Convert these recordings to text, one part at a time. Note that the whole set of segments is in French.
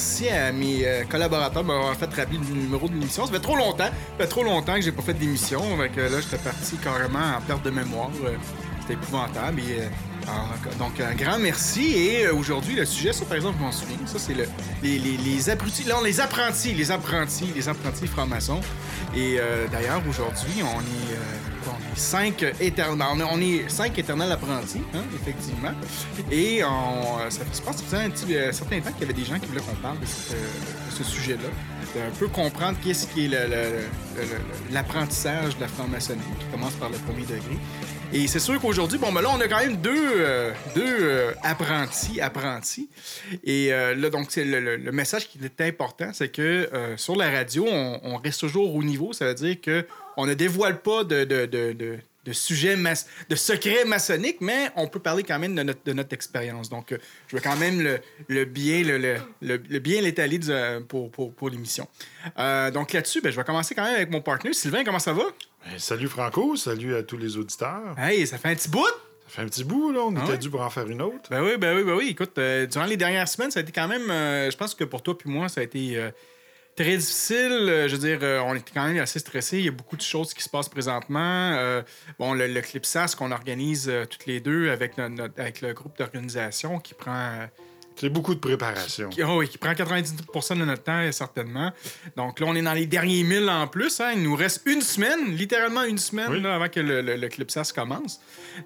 Merci à mes euh, collaborateurs de m'avoir fait rappeler le numéro de l'émission. Ça fait trop longtemps. Ça fait trop longtemps que j'ai pas fait d'émission. Que là, j'étais parti carrément en perte de mémoire. Euh, C'était épouvantable. Euh, donc, un grand merci. Et aujourd'hui, le sujet, ça, par exemple, je m'en souviens. Ça, c'est le, les, les, les apprentis. Les apprentis. Les apprentis francs-maçons. Et d'ailleurs, aujourd'hui, on est. on est cinq éternels, on est, cinq éternels apprentis, hein, effectivement. Et on, euh, ça je pense faisait un petit euh, certain temps qu'il y avait des gens qui voulaient qu'on parle de, euh, ce sujet-là. Un peu comprendre qu'est-ce qui est l'apprentissage de la franc-maçonnerie, qui commence par le premier degré. Et c'est sûr qu'aujourd'hui, bon, ben là, on a quand même deux, euh, deux apprentis, apprentis. Et là, donc, c'est le, message qui est important, c'est que sur la radio, on, on reste toujours au niveau. Ça veut dire que on ne dévoile pas de, de, de, de, de sujets, mas- de secrets maçonniques, mais on peut parler quand même de notre, de notre expérience. Donc, euh, je veux quand même le, le bien le, le, le- le bien l'étaler euh, pour, pour, pour l'émission. Euh, donc là-dessus, ben, je vais commencer quand même avec mon partenaire. Sylvain, comment ça va? Ben, salut Franco, salut à tous les auditeurs. Hey, ça fait un petit bout! Ça fait un petit bout, là. On Ah était ouais? dû pour en faire une autre. Ben oui, ben oui, ben oui. Écoute, euh, durant les dernières semaines, ça a été quand même. je pense que pour toi puis moi, ça a été très difficile. Euh, je veux dire, euh, on était quand même assez stressés. Il y a beaucoup de choses qui se passent présentement. Euh, bon, le, le Clipsas qu'on organise toutes les deux avec, notre- avec le groupe d'organisation qui prend. C'est beaucoup de préparation. qui, oh oui, qui prend 90 de notre temps, certainement. Donc là, on est dans les derniers milles en plus. hein. Il nous reste une semaine, littéralement une semaine, Oui. là, avant que le, le, le Clipsas commence.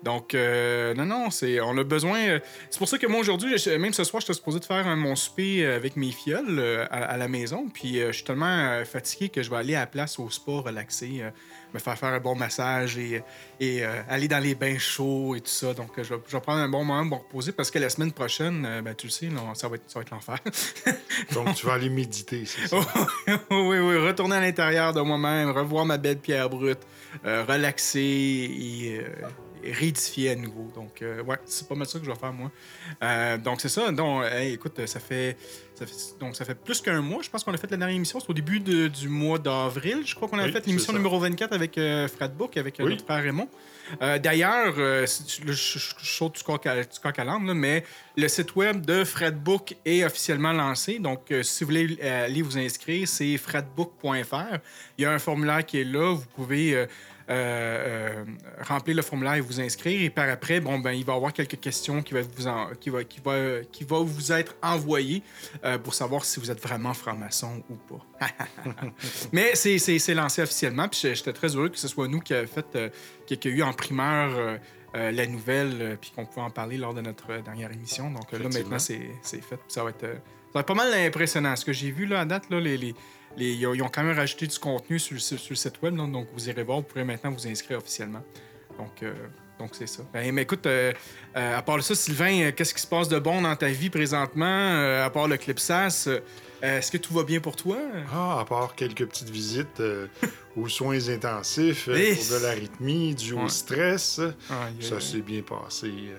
Donc, euh, non, non, c'est, on a besoin. euh, c'est pour ça que moi, aujourd'hui, même ce soir, je suis supposé de faire mon souper euh, avec mes fioles à, à la maison. Puis, euh, je suis tellement fatigué que je vais aller à la place au relaxer, euh, me faire faire un bon massage et, et euh, aller dans les bains chauds et tout ça. Donc, euh, je, vais, je vais prendre un bon moment pour me reposer parce que la semaine prochaine, euh, ben, tu le sais, ça va être, ça va être l'enfer. Donc, tu vas aller méditer, c'est ça? oui, oui, retourner à l'intérieur de moi-même, revoir ma belle pierre brute, euh, relaxer et, et réédifier à nouveau. Donc, euh, ouais, c'est pas mal ça que je vais faire, moi. Euh, donc, c'est ça. Donc, hey, écoute, ça fait, ça fait, donc, ça fait plus qu'un mois. Je pense qu'on a fait la dernière émission. C'est au début de- du mois d'avril. Je crois qu'on a Oui, fait l'émission numéro 24 avec euh, Fred Book, avec Oui. notre frère Raymond. D'ailleurs, je, saute du coq à, là, mais le site web de Fredbook est officiellement lancé. Donc, si vous voulez aller vous inscrire, c'est fredbook.fr. Il y a un formulaire qui est là. Vous pouvez euh, euh, remplir le formulaire et vous inscrire. Et par après, bon, ben, il va y avoir quelques questions qui, va vous en- qui, va, qui, va, qui va vous être envoyées euh, pour savoir si vous êtes vraiment franc-maçon ou pas. Mais c'est- c'est c'est lancé officiellement. Puis j'étais très heureux que ce soit nous qui avons fait, euh, qui, a eu en primeur euh, la nouvelle, euh, puis qu'on pouvait en parler lors de notre euh, dernière émission. Donc là, maintenant, c'est c'est fait. Ça va, être, ça va être pas mal impressionnant. Ce que j'ai vu là, à date, là, les, les, les- ils, ont, quand même rajouté du contenu sur, sur- sur le site web. là. donc vous irez voir, vous pourrez maintenant vous inscrire officiellement. Donc, euh, donc c'est ça. Ben, mais écoute, euh, euh, à part ça, Sylvain, qu'est-ce qui se passe de bon dans ta vie présentement, à part le Clipsas? euh, Est-ce que tout va bien pour toi? Ah, à part quelques petites visites euh, aux soins intensifs, euh, pour de l'arythmie, dû Ouais. au stress, ça s'est bien passé. euh.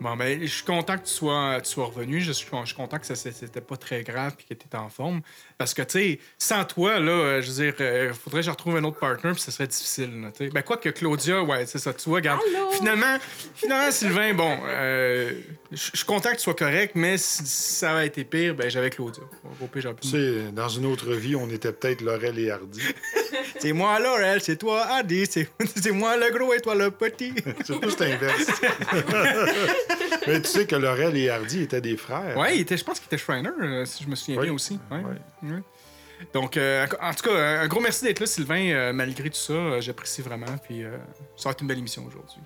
Bon, ben, je suis content que tu sois, tu sois revenu. Je suis, je suis content que ça c'était pas très grave et que tu étais en forme. Parce que, tu sais, sans toi, là, euh, je veux dire, euh, faudrait que je retrouve un autre partner puis ça serait difficile. là, tu sais. ben, quoi que Claudia, ouais, c'est ça, tu vois, regarde. Finalement, finalement, Sylvain, bon, euh, je suis content que tu sois correct, mais si ça avait été pire, ben, j'avais Claudia. Au pire, j'aurais pu- Tu sais, dans une autre vie, on était peut-être Laurel et Hardy. C'est moi, Laurel, c'est toi, c'est c'est moi le gros et toi le petit. C'est plus l'inverse. Mais tu sais que Laurel et Hardy étaient des frères. Était, je pense qu'il était Shriner, euh, si je me souviens Oui. bien aussi. Ouais. Ouais. Ouais. Donc, euh, en tout cas, un gros merci d'être là, Sylvain. euh, malgré tout ça, j'apprécie vraiment. Puis, euh, ça va être une belle émission aujourd'hui.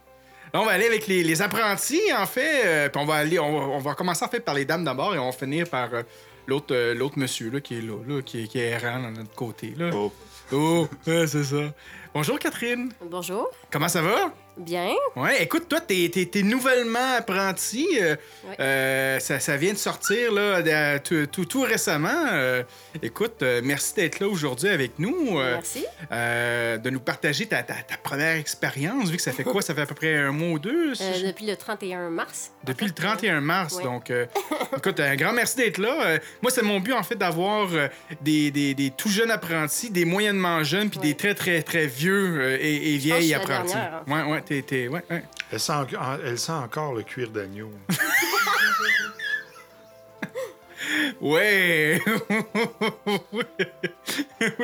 Là, on va aller avec les, les apprentis, en fait. euh, puis on va aller, on va, on va commencer en fait par les dames d'abord et on va finir par euh, l'autre, euh, l'autre monsieur là, qui est là, là, qui, est- qui est errant dans notre côté. Là. Oh. Oh, ouais, c'est ça. Bonjour Catherine. Bonjour. Comment ça va? Bien. Ouais, écoute, toi, t'es, nouvellement apprenti. euh, euh, ça, ça vient de sortir là, de- tout, tout- tout récemment. Euh, écoute, merci d'être là aujourd'hui avec nous. Merci. de nous partager ta, ta- ta première expérience, vu que ça fait quoi? Ça fait à peu près un mois ou deux? si depuis le 31 mars. Depuis le fait, 31 mars. Donc, écoute, un grand merci d'être là. Moi, c'est mon but, en fait, d'avoir des, des- des tout jeunes apprentis, des moyennement jeunes, puis des très, très, très vieux et, je vieilles apprentis. dernière, Ouais, ouais, t'es, t'es- ouais, ouais. Elle sent, en- elle sent encore le cuir d'agneau. Ouais! oui,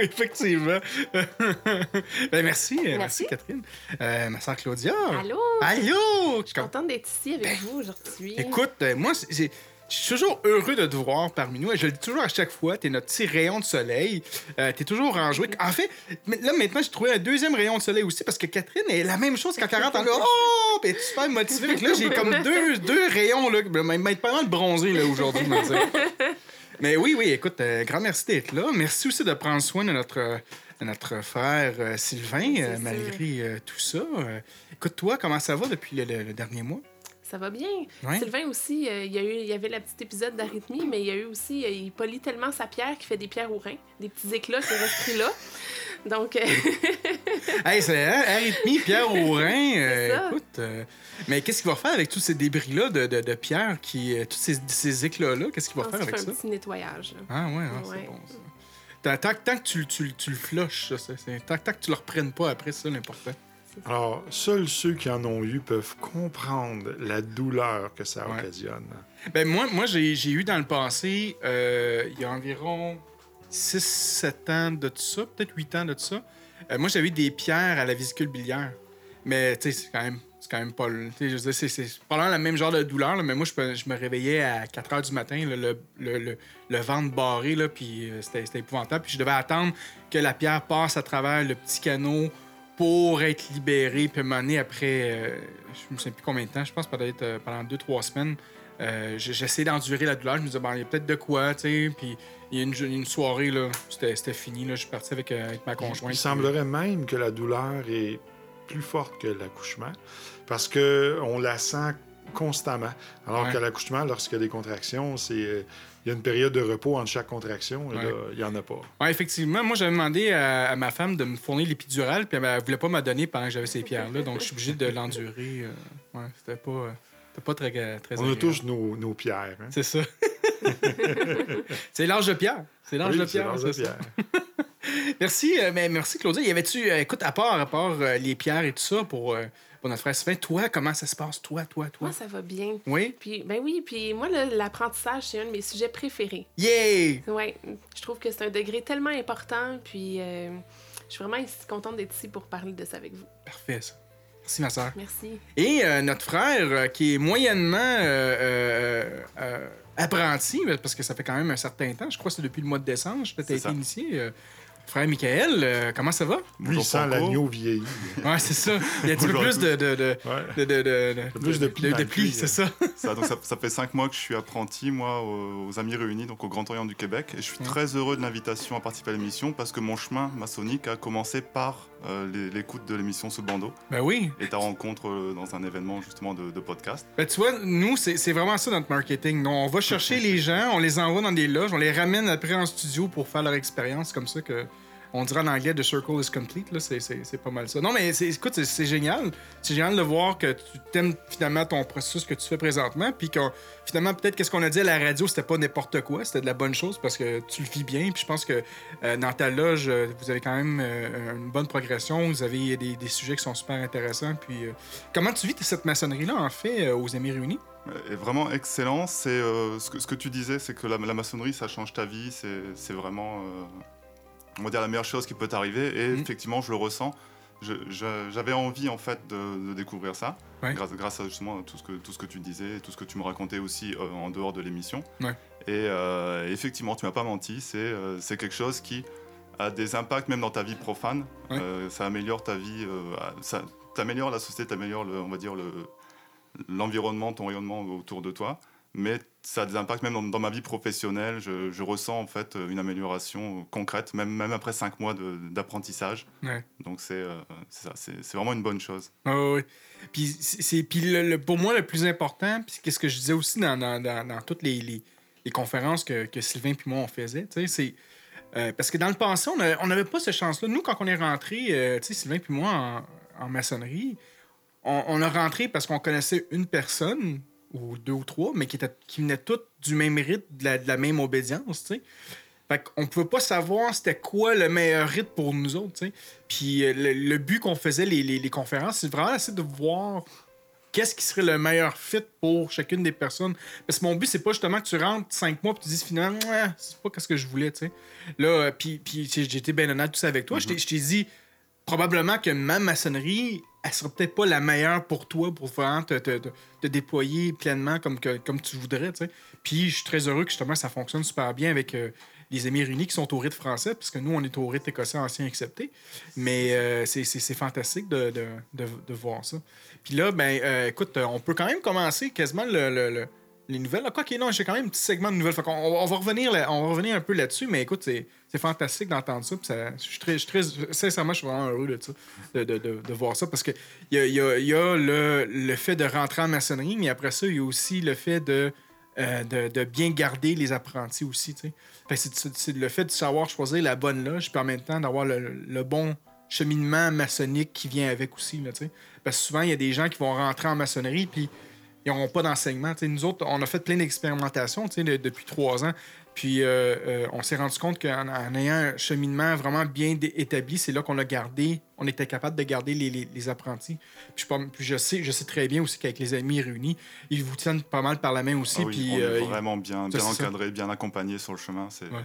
effectivement. ben, merci, euh, merci, Merci. Catherine. Euh, ma soeur Claudia. Allô? Allô! Je suis contente d'être ici avec vous aujourd'hui. Écoute, euh, moi, c'est- c'est- je suis toujours heureux de te voir parmi nous. Et je le dis toujours à chaque fois, t'es notre petit rayon de soleil. Euh, t'es toujours enjoué. En fait, là, maintenant, j'ai trouvé un deuxième rayon de soleil aussi parce que Catherine est la même chose qu'à 40 ans. Là, oh! Puis elle est super motivée. Là, j'ai comme deux, deux rayons, là. Même pas mal bronzé, là, aujourd'hui. Mais oui, oui, écoute, euh, grand merci d'être là. Merci aussi de prendre soin de notre, euh, de notre frère euh, Sylvain, euh, malgré euh, tout ça. Écoute, toi, comment ça va depuis le, le- le dernier mois? Ça va bien. Ouais. Sylvain aussi, euh, il, y a eu, il y avait le petit épisode d'arythmie, mais il y a eu aussi, euh, il polie tellement sa pierre qu'il fait des pierres au rein, des petits éclats qui restent pris là. Donc, euh, Hey, c'est hein, arythmie, Pierre Aurin. euh, C'est ça. écoute, euh, mais qu'est-ce qu'il va faire avec tous ces débris-là de, de, de pierre, qui, euh, tous ces, ces éclats-là? Qu'est-ce qu'il va faire avec fait ça? un petit nettoyage. là. Ah ouais, ah, c'est Ouais. bon ça. Tant, tant- que tu, tu, tu le c'est- c'est- tant, tant que tu le reprennes pas après, c'est ça l'important. Alors, seuls ceux qui en ont eu peuvent comprendre la douleur que ça Ouais. occasionne. Ben moi, moi j'ai eu dans le passé, euh, il y a environ 6-7 ans de tout ça, peut-être 8 ans de tout ça. euh, moi, j'avais eu des pierres à la vésicule biliaire. Mais tu sais, c'est quand même. C'est quand même pas. Je veux c'est- le même genre de douleur, là, mais moi, je, me réveillais à 4 h du matin, là, le, le, le- le ventre barré, là, puis euh, c'était c'était épouvantable. Puis je devais attendre que la pierre passe à travers le petit canot pour être libéré. Puis à un moment donné, après, euh, je me souviens plus combien de temps, je pense peut-être euh, pendant 2-3 semaines, euh, j'essayais d'endurer la douleur. Je me disais, bon, il y a peut-être de quoi, tu sais. Puis il y a une, une soirée, là, c'était fini. Là, je suis parti avec, euh, avec ma conjointe. Il semblerait même que la douleur est plus forte que l'accouchement parce que on la sent constamment. Alors Ouais. qu'à l'accouchement, lorsqu'il y a des contractions, c'est il y a une période de repos entre chaque contraction et Ouais. là, il n'y en a pas. Ouais, effectivement. Moi, j'avais demandé à, à ma femme de me fournir l'épidural, puis elle, elle voulait pas me donner pendant que j'avais ces pierres-là. Donc, je suis obligé de l'endurer. euh, ouais, c'était pas, euh, c'était pas très, très On a agréable. tous nos, nos pierres. hein. C'est ça. c'est l'âge de pierre. C'est l'âge Oui, de pierre, c'est. Merci, euh, mais merci Claudia. Y avait-tu, euh, écoute, à part, à part les pierres et tout ça pour, pour notre frère Sylvain, toi, comment ça se passe, toi, toi, toi? Moi, ça va bien. Oui? Puis, ben oui, puis moi, l'apprentissage, c'est un de mes sujets préférés. Yay! Ouais, je trouve que c'est un degré tellement important, puis euh, je suis vraiment contente d'être ici pour parler de ça avec vous. Parfait, ça. Merci, ma soeur. Merci. Et euh, notre frère, euh, qui est moyennement euh, euh, euh, apprenti, parce que ça fait quand même un certain temps, je crois que c'est depuis le mois de décembre, je été initié. Frère Michael, euh, comment ça va? Lui, il sent l'agneau vieilli. Ouais, c'est ça. Il y a un petit peu plus de, de, de, Ouais. de, de, de- de- Plus de plis pli, c'est ça. Ça, donc ça, ça fait cinq mois que je suis apprenti, moi, aux, aux Amis Réunis, donc au Grand Orient du Québec. Et je suis Ouais. très heureux de l'invitation à participer à l'émission parce que mon chemin maçonnique a commencé par euh, l'écoute de l'émission Sous le bandeau Ben oui. et ta rencontre euh, dans un événement justement de, de podcast. Ben, tu vois, nous, c'est vraiment ça notre marketing. Nous, on va chercher les gens, on les envoie dans des loges, on les ramène après en studio pour faire leur expérience. comme ça que on dirait en anglais The Circle is complete. là, C'est c'est- c'est pas mal ça. Non, mais c'est- écoute, c'est- génial. C'est génial de voir que tu t'aimes finalement ton processus que tu fais présentement. Puis que finalement, peut-être qu'est-ce qu'on a dit à la radio, c'était pas n'importe quoi, c'était de la bonne chose parce que tu le vis bien. Puis je pense que euh, dans ta loge, euh, vous avez quand même euh, une bonne progression. Vous avez des, des sujets qui sont super intéressants. Puis comment tu vis cette maçonnerie-là, en fait, aux Amis Réunis? est vraiment excellent. C'est ce, que, ce que tu disais, c'est que la, maçonnerie, ça change ta vie. C'est c'est vraiment, on va dire, la meilleure chose qui peut t'arriver. Et Mhm. effectivement, je le ressens. j'avais envie en fait de, de découvrir ça, Ouais. grâce, grâce à justement tout ce, que, tout ce que tu disais, tout ce que tu me racontais aussi euh, en dehors de l'émission. Ouais. Et euh, effectivement, tu m'as pas menti, c'est euh, quelque chose qui a des impacts même dans ta vie profane. Ouais. Euh, ça améliore ta vie, ça t'améliore la société, t'améliore on va dire le l'environnement, ton rayonnement autour de toi. Mais ça a des impacts même dans, dans ma vie professionnelle. Je, je ressens en fait une amélioration concrète, même, même après cinq mois d'apprentissage. Ouais. Donc c'est euh, c'est vraiment une bonne chose. Ah oui, oui. Puis, c'est, puis le- le- pour moi, le plus important, puis qu'est-ce que je disais aussi dans, dans, dans, toutes les, les, les conférences que, que Sylvain puis moi on faisait, c'est. euh, parce que dans le passé, on n'avait pas cette chance-là. Nous, quand on est rentré, euh, tu sais, Sylvain puis moi en, en maçonnerie, on, on a rentré parce qu'on connaissait une personne, ou deux ou trois, mais qui, qui venaient toutes du même rite, de la, de la même obédience, tu sais. Fait qu'on pouvait pas savoir c'était quoi le meilleur rite pour nous autres, tu sais. Puis euh, le, le but qu'on faisait les, les- les conférences, c'est vraiment essayer de voir qu'est-ce qui serait le meilleur fit pour chacune des personnes. Parce que mon but, c'est pas justement que tu rentres cinq mois et tu dises finalement, c'est pas ce que je voulais, tu sais. Là, euh, puis, puis j'ai été bien honnête tout ça avec toi. T'ai- Je t'ai dit probablement que ma maçonnerie, elle sera peut-être pas la meilleure pour toi pour vraiment te, déployer pleinement comme, tu voudrais. Puis je suis très heureux que justement ça fonctionne super bien avec euh, les Émirs unis qui sont au rite français, parce que nous, on est au rite écossais ancien accepté. Mais euh, c'est- fantastique de, voir ça. Puis là, ben, euh, écoute, on peut quand même commencer quasiment le- les nouvelles. Quoi qu'il non, j'ai quand même un petit segment de nouvelles. On, va revenir on va revenir un peu là-dessus, mais écoute, c'est fantastique d'entendre ça. je suis très, très- sincèrement, je suis vraiment heureux de de, voir ça, parce que il y a, y a- le, fait de rentrer en maçonnerie, mais après ça, il y a aussi le fait de, euh, bien garder les apprentis aussi. c'est- le fait de savoir choisir la bonne loge, puis en même temps d'avoir le, bon cheminement maçonnique qui vient avec aussi. Parce que souvent, il y a des gens qui vont rentrer en maçonnerie, puis ils n'auront pas d'enseignement. Nous autres, on a fait plein d'expérimentations de- depuis trois ans. Puis euh, euh, on s'est rendu compte qu'en en ayant un cheminement vraiment bien établi, c'est là qu'on a gardé, on était capable de garder les, les- les apprentis. Puis, je, pas- puis je sais, je sais très bien aussi qu'avec les amis réunis, ils vous tiennent pas mal par la main aussi. Ah oui, puis, on euh, est ils- vraiment bien, bien encadré, bien accompagné sur le chemin. C'est Ouais.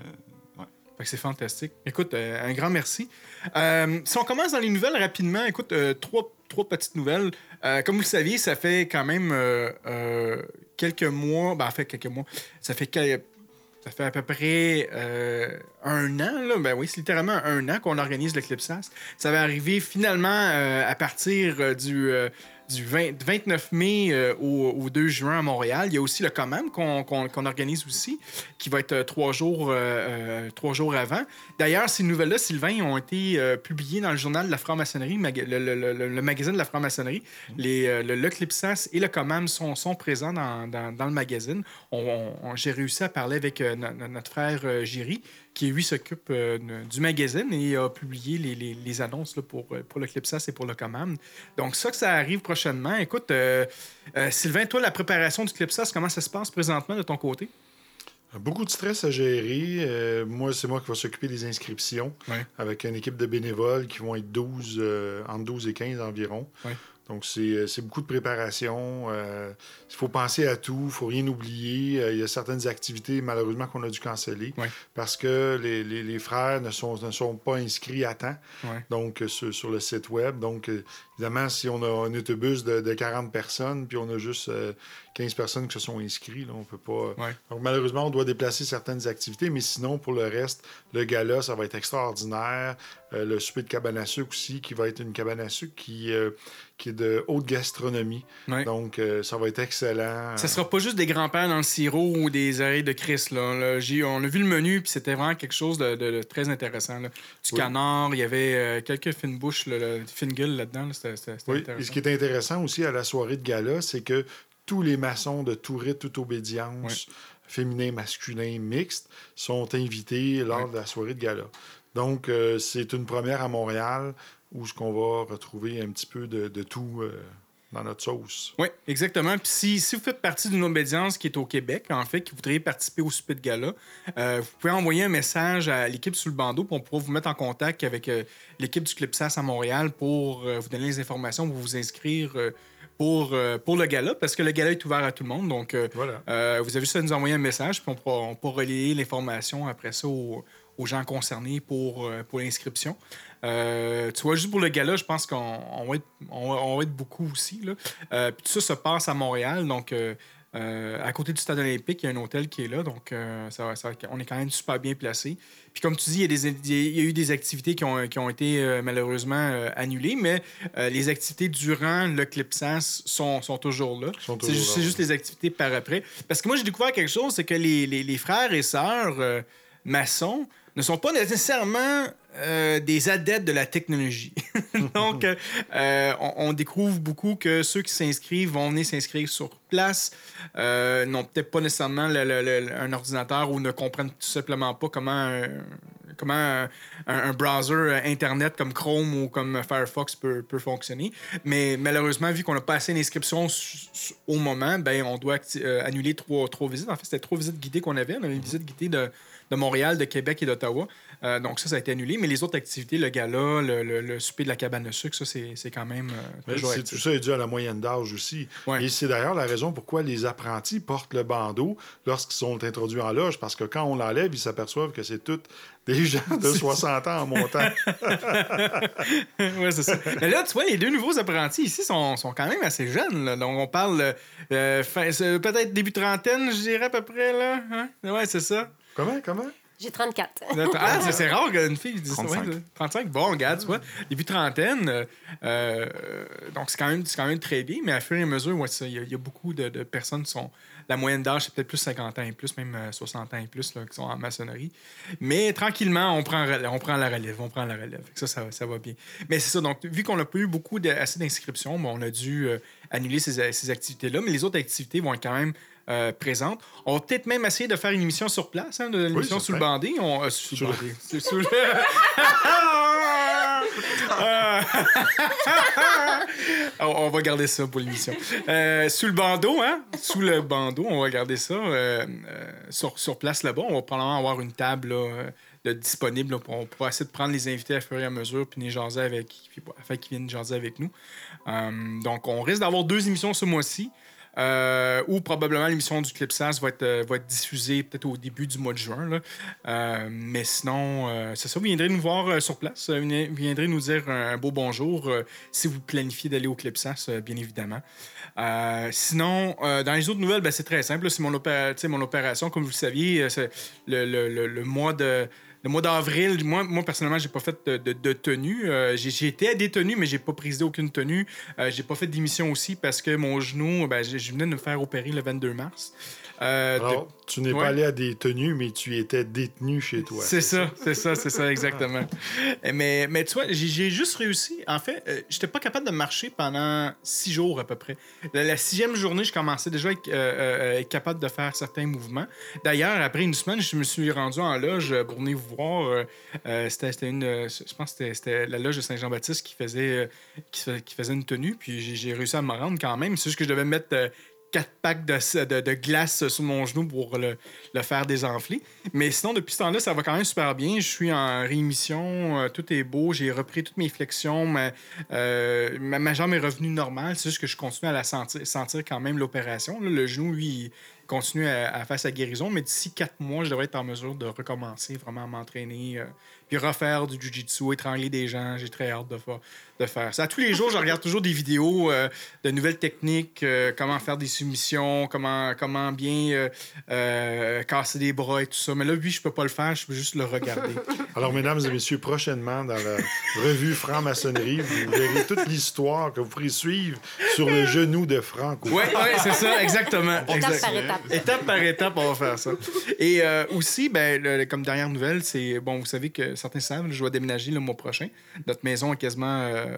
C'est fantastique. Écoute, euh, un grand merci. Euh, si on commence dans les nouvelles rapidement, écoute, euh, trois, petites nouvelles. Comme vous le saviez, ça fait quand même quelques mois, ben, en fait, quelques mois, ça fait, ça fait à peu près un an, là. ben oui, c'est littéralement un an qu'on organise le Clipsas. Ça va arriver finalement à partir du, du 20 29 mai euh, au, au 2 juin à Montréal. Il y a aussi le COMAM qu'on organise aussi, qui va être euh, trois jours, euh, trois jours avant. D'ailleurs, ces nouvelles-là, Sylvain, ont été publiées dans le journal de la franc-maçonnerie, le, magazine de la franc-maçonnerie. Le, le Clipsas et le COMAM sont, présents dans, le magazine. J'ai réussi à parler avec no- no- notre frère Giry, qui lui s'occupe euh, du magazine et a publié les, les- les annonces là, pour, pour le Clipsas et pour le COMAM. Donc ça que ça arrive prochainement. Écoute, euh, euh, Sylvain, toi, la préparation du Clipsas, comment ça se passe présentement de ton côté? Beaucoup de stress à gérer. Euh, moi, c'est moi qui va s'occuper des inscriptions Ouais. avec une équipe de bénévoles qui vont être 12, euh, entre 12 et 15 environ. Ouais. Donc, c'est euh, c'est beaucoup de préparation. Euh, Il faut penser à tout, il faut rien oublier. Euh, Il y a certaines activités, malheureusement, qu'on a dû canceller parce que les, les- les frères ne sont, ne sont pas inscrits à temps donc, sur, sur le site web. Donc, évidemment, si on a un autobus de, de 40 personnes, puis on a juste euh, 15 personnes qui se sont inscrites, là, on peut pas... Donc, malheureusement, on doit déplacer certaines activités, mais sinon, pour le reste, le gala, ça va être extraordinaire. Euh, le souper de cabane à sucre aussi, qui va être une cabane à sucre qui, euh, qui est de haute gastronomie. Ouais. Donc, euh, ça va être excellent. Ça sera pas juste des grands-pères dans le sirop ou des oreilles de Christ. Là. On a vu le menu, puis c'était vraiment quelque chose de, de- de très intéressant. là. Du Oui. canard, il y avait quelques fines bouches, là, fines gueules là-dedans. là. C'était Oui, et ce qui est intéressant aussi à la soirée de gala, c'est que tous les maçons de tout rite, toute obédience, féminin, masculin, mixte, sont invités lors de la soirée de gala. Donc, euh, c'est une première à Montréal où ce qu'on va retrouver un petit peu de, de tout euh, dans notre sauce. Oui, exactement. Puis si, si vous faites partie d'une obédience qui est au Québec, en fait, qui voudrait participer au souper de gala, euh, vous pouvez envoyer un message à l'équipe sous le bandeau, puis on pourra vous mettre en contact avec l'équipe du Clipsas à Montréal pour vous donner les informations, pour vous inscrire pour, euh, pour le gala, parce que le gala est ouvert à tout le monde. Donc, euh, Voilà. euh, vous avez juste à nous envoyer un message, puis on pourra, on pourra relayer l'information après ça aux, aux gens concernés pour, euh, pour l'inscription. Euh, tu vois, juste pour le gala, je pense qu'on on va, être, on, va- on va être beaucoup aussi. Là. Euh, puis tout ça se passe à Montréal. Donc, euh, à côté du stade olympique, il y a un hôtel qui est là. Donc, ça, on est quand même super bien placé. Puis, comme tu dis, il y a, des, il y a eu des activités qui ont, qui ont été malheureusement annulées, mais les activités durant le Clipsas sont, sont toujours là. C'est juste, les activités par après. Parce que moi, j'ai découvert quelque chose, c'est que les, les- les frères et sœurs maçons ne sont pas nécessairement euh, des adeptes de la technologie. Donc, euh, euh, on, découvre beaucoup que ceux qui s'inscrivent vont venir s'inscrire sur place, n'ont peut-être pas nécessairement un ordinateur ou ne comprennent tout simplement pas comment, un- comment un, browser Internet comme Chrome ou comme Firefox peut, peut fonctionner. Mais malheureusement, vu qu'on n'a pas assez d'inscriptions au moment, ben, on doit annuler trois, trois visites. En fait, c'était trois visites guidées qu'on avait. On avait une visite guidée de, de Montréal, de Québec et d'Ottawa. Euh, donc ça, ça a été annulé. Mais les autres activités, le gala, le, le- le souper de la cabane de sucre, ça, c'est quand même euh, toujours tout ça est dû à la moyenne d'âge aussi. Ouais. Et c'est d'ailleurs la raison pourquoi les apprentis portent le bandeau lorsqu'ils sont introduits en loge, parce que quand on l'enlève, ils s'aperçoivent que c'est tous des gens de 60 ans en montant. ouais, c'est ça. Mais là, tu vois, les deux nouveaux apprentis ici sont, sont quand même assez jeunes. là. Donc, on parle euh, peut-être début trentaine, je dirais à peu près. là. Hein? Ouais, c'est ça. Comment, comment? J'ai 34. Ah, c'est- c'est rare qu'une fille dise ça. 35. ouais, 35. Bon, regarde, tu vois, début trentaine. euh, euh, donc, c'est quand, même- c'est quand même très bien, mais à fur et à mesure, ouais, il y, y a beaucoup de, de personnes qui sont. La moyenne d'âge, c'est peut-être plus 50 ans et plus, même euh, 60 ans et plus, là, qui sont en maçonnerie. Mais tranquillement, on prend, on prend la relève. On prend la relève. Ça, ça, ça va bien. Mais c'est ça. Donc, vu qu'on n'a pas eu beaucoup de, assez d'inscriptions, bon, on a dû euh, annuler ces, ces activités-là. Mais les autres activités vont être quand même euh, présentes. On va peut-être même essayer de faire une émission sur place, hein, une émission sous le bandé. On, euh, sous Sur le le- bandé. C'est sous le- on, va garder ça pour l'émission. Euh, sous le bandeau, hein? Sous le bandeau, on va garder ça. euh, euh, sur, sur place là-bas, on va probablement avoir une table là, disponible là, pour, on pourra essayer de prendre les invités à fur et à mesure puis les jaser avec, puis, afin qu'ils viennent jaser avec nous. Donc, on risque d'avoir deux émissions ce mois-ci. Euh, ou probablement l'émission du Clipsas va être, euh, va être diffusée peut-être au début du mois de juin. Euh, mais sinon, c'est ça. Vous viendrez nous voir sur place. Vous viendrez nous dire un, beau bonjour si vous planifiez d'aller au Clipsas, bien évidemment. Sinon, dans les autres nouvelles, ben, c'est très simple. C'est mon, opération, comme vous le saviez, le, le- le- le mois de. Le mois d'avril, moi, moi personnellement, j'ai pas fait de, tenue. Euh, j'ai été à des tenues, mais j'ai pas pris aucune tenue. Euh, j'ai pas fait d'émission aussi parce que mon genou, ben, je venais de me faire opérer le 22 mars. Euh, Alors, tu n'es Ouais. pas allé à des tenues, mais tu étais détenu chez toi. c'est ça, c'est ça, c'est ça, exactement. mais, mais tu vois, j'ai juste réussi. En fait, euh, j'étais pas capable de marcher pendant six jours à peu près. La, la sixième journée, je commençais déjà à être, euh, euh, être capable de faire certains mouvements. D'ailleurs, après une semaine, je me suis rendu en loge pour venir vous voir. C'était une, je pense que c'était- la loge de Saint-Jean-Baptiste qui faisait, qui, qui faisait une tenue. Puis j'ai- réussi à me rendre quand même. C'est juste que je devais mettre quatre packs de, glace sur mon genou pour le, faire désenfler. Mais sinon, depuis ce temps-là, ça va quand même super bien. Je suis en réémission, euh, tout est beau, j'ai repris toutes mes flexions, ma, euh, ma, jambe est revenue normale. C'est juste que je continue à la sentir, sentir quand même l'opération. Le genou, lui, il continue à, à faire sa guérison, mais d'ici quatre mois, je devrais être en mesure de recommencer vraiment à m'entraîner, euh, puis refaire du jujitsu, étrangler des gens. J'ai très hâte de, fa- de faire ça. Tous les jours, je regarde toujours des vidéos euh, de nouvelles techniques, euh, comment faire des soumissions, comment, comment bien euh, euh, casser des bras et tout ça. Mais là, lui, je peux pas le faire, je peux juste le regarder. Alors, mesdames et messieurs, prochainement, dans la revue Franc-Maçonnerie, vous verrez toute l'histoire que vous pourrez suivre sur le genou de Franck. Oui, ouais, c'est ça, exactement. Étape par étape. Étape par étape, on va faire ça. Et euh, aussi, ben, le- comme dernière nouvelle, c'est, bon, vous savez que je vais déménager le mois prochain. Notre maison est quasiment euh,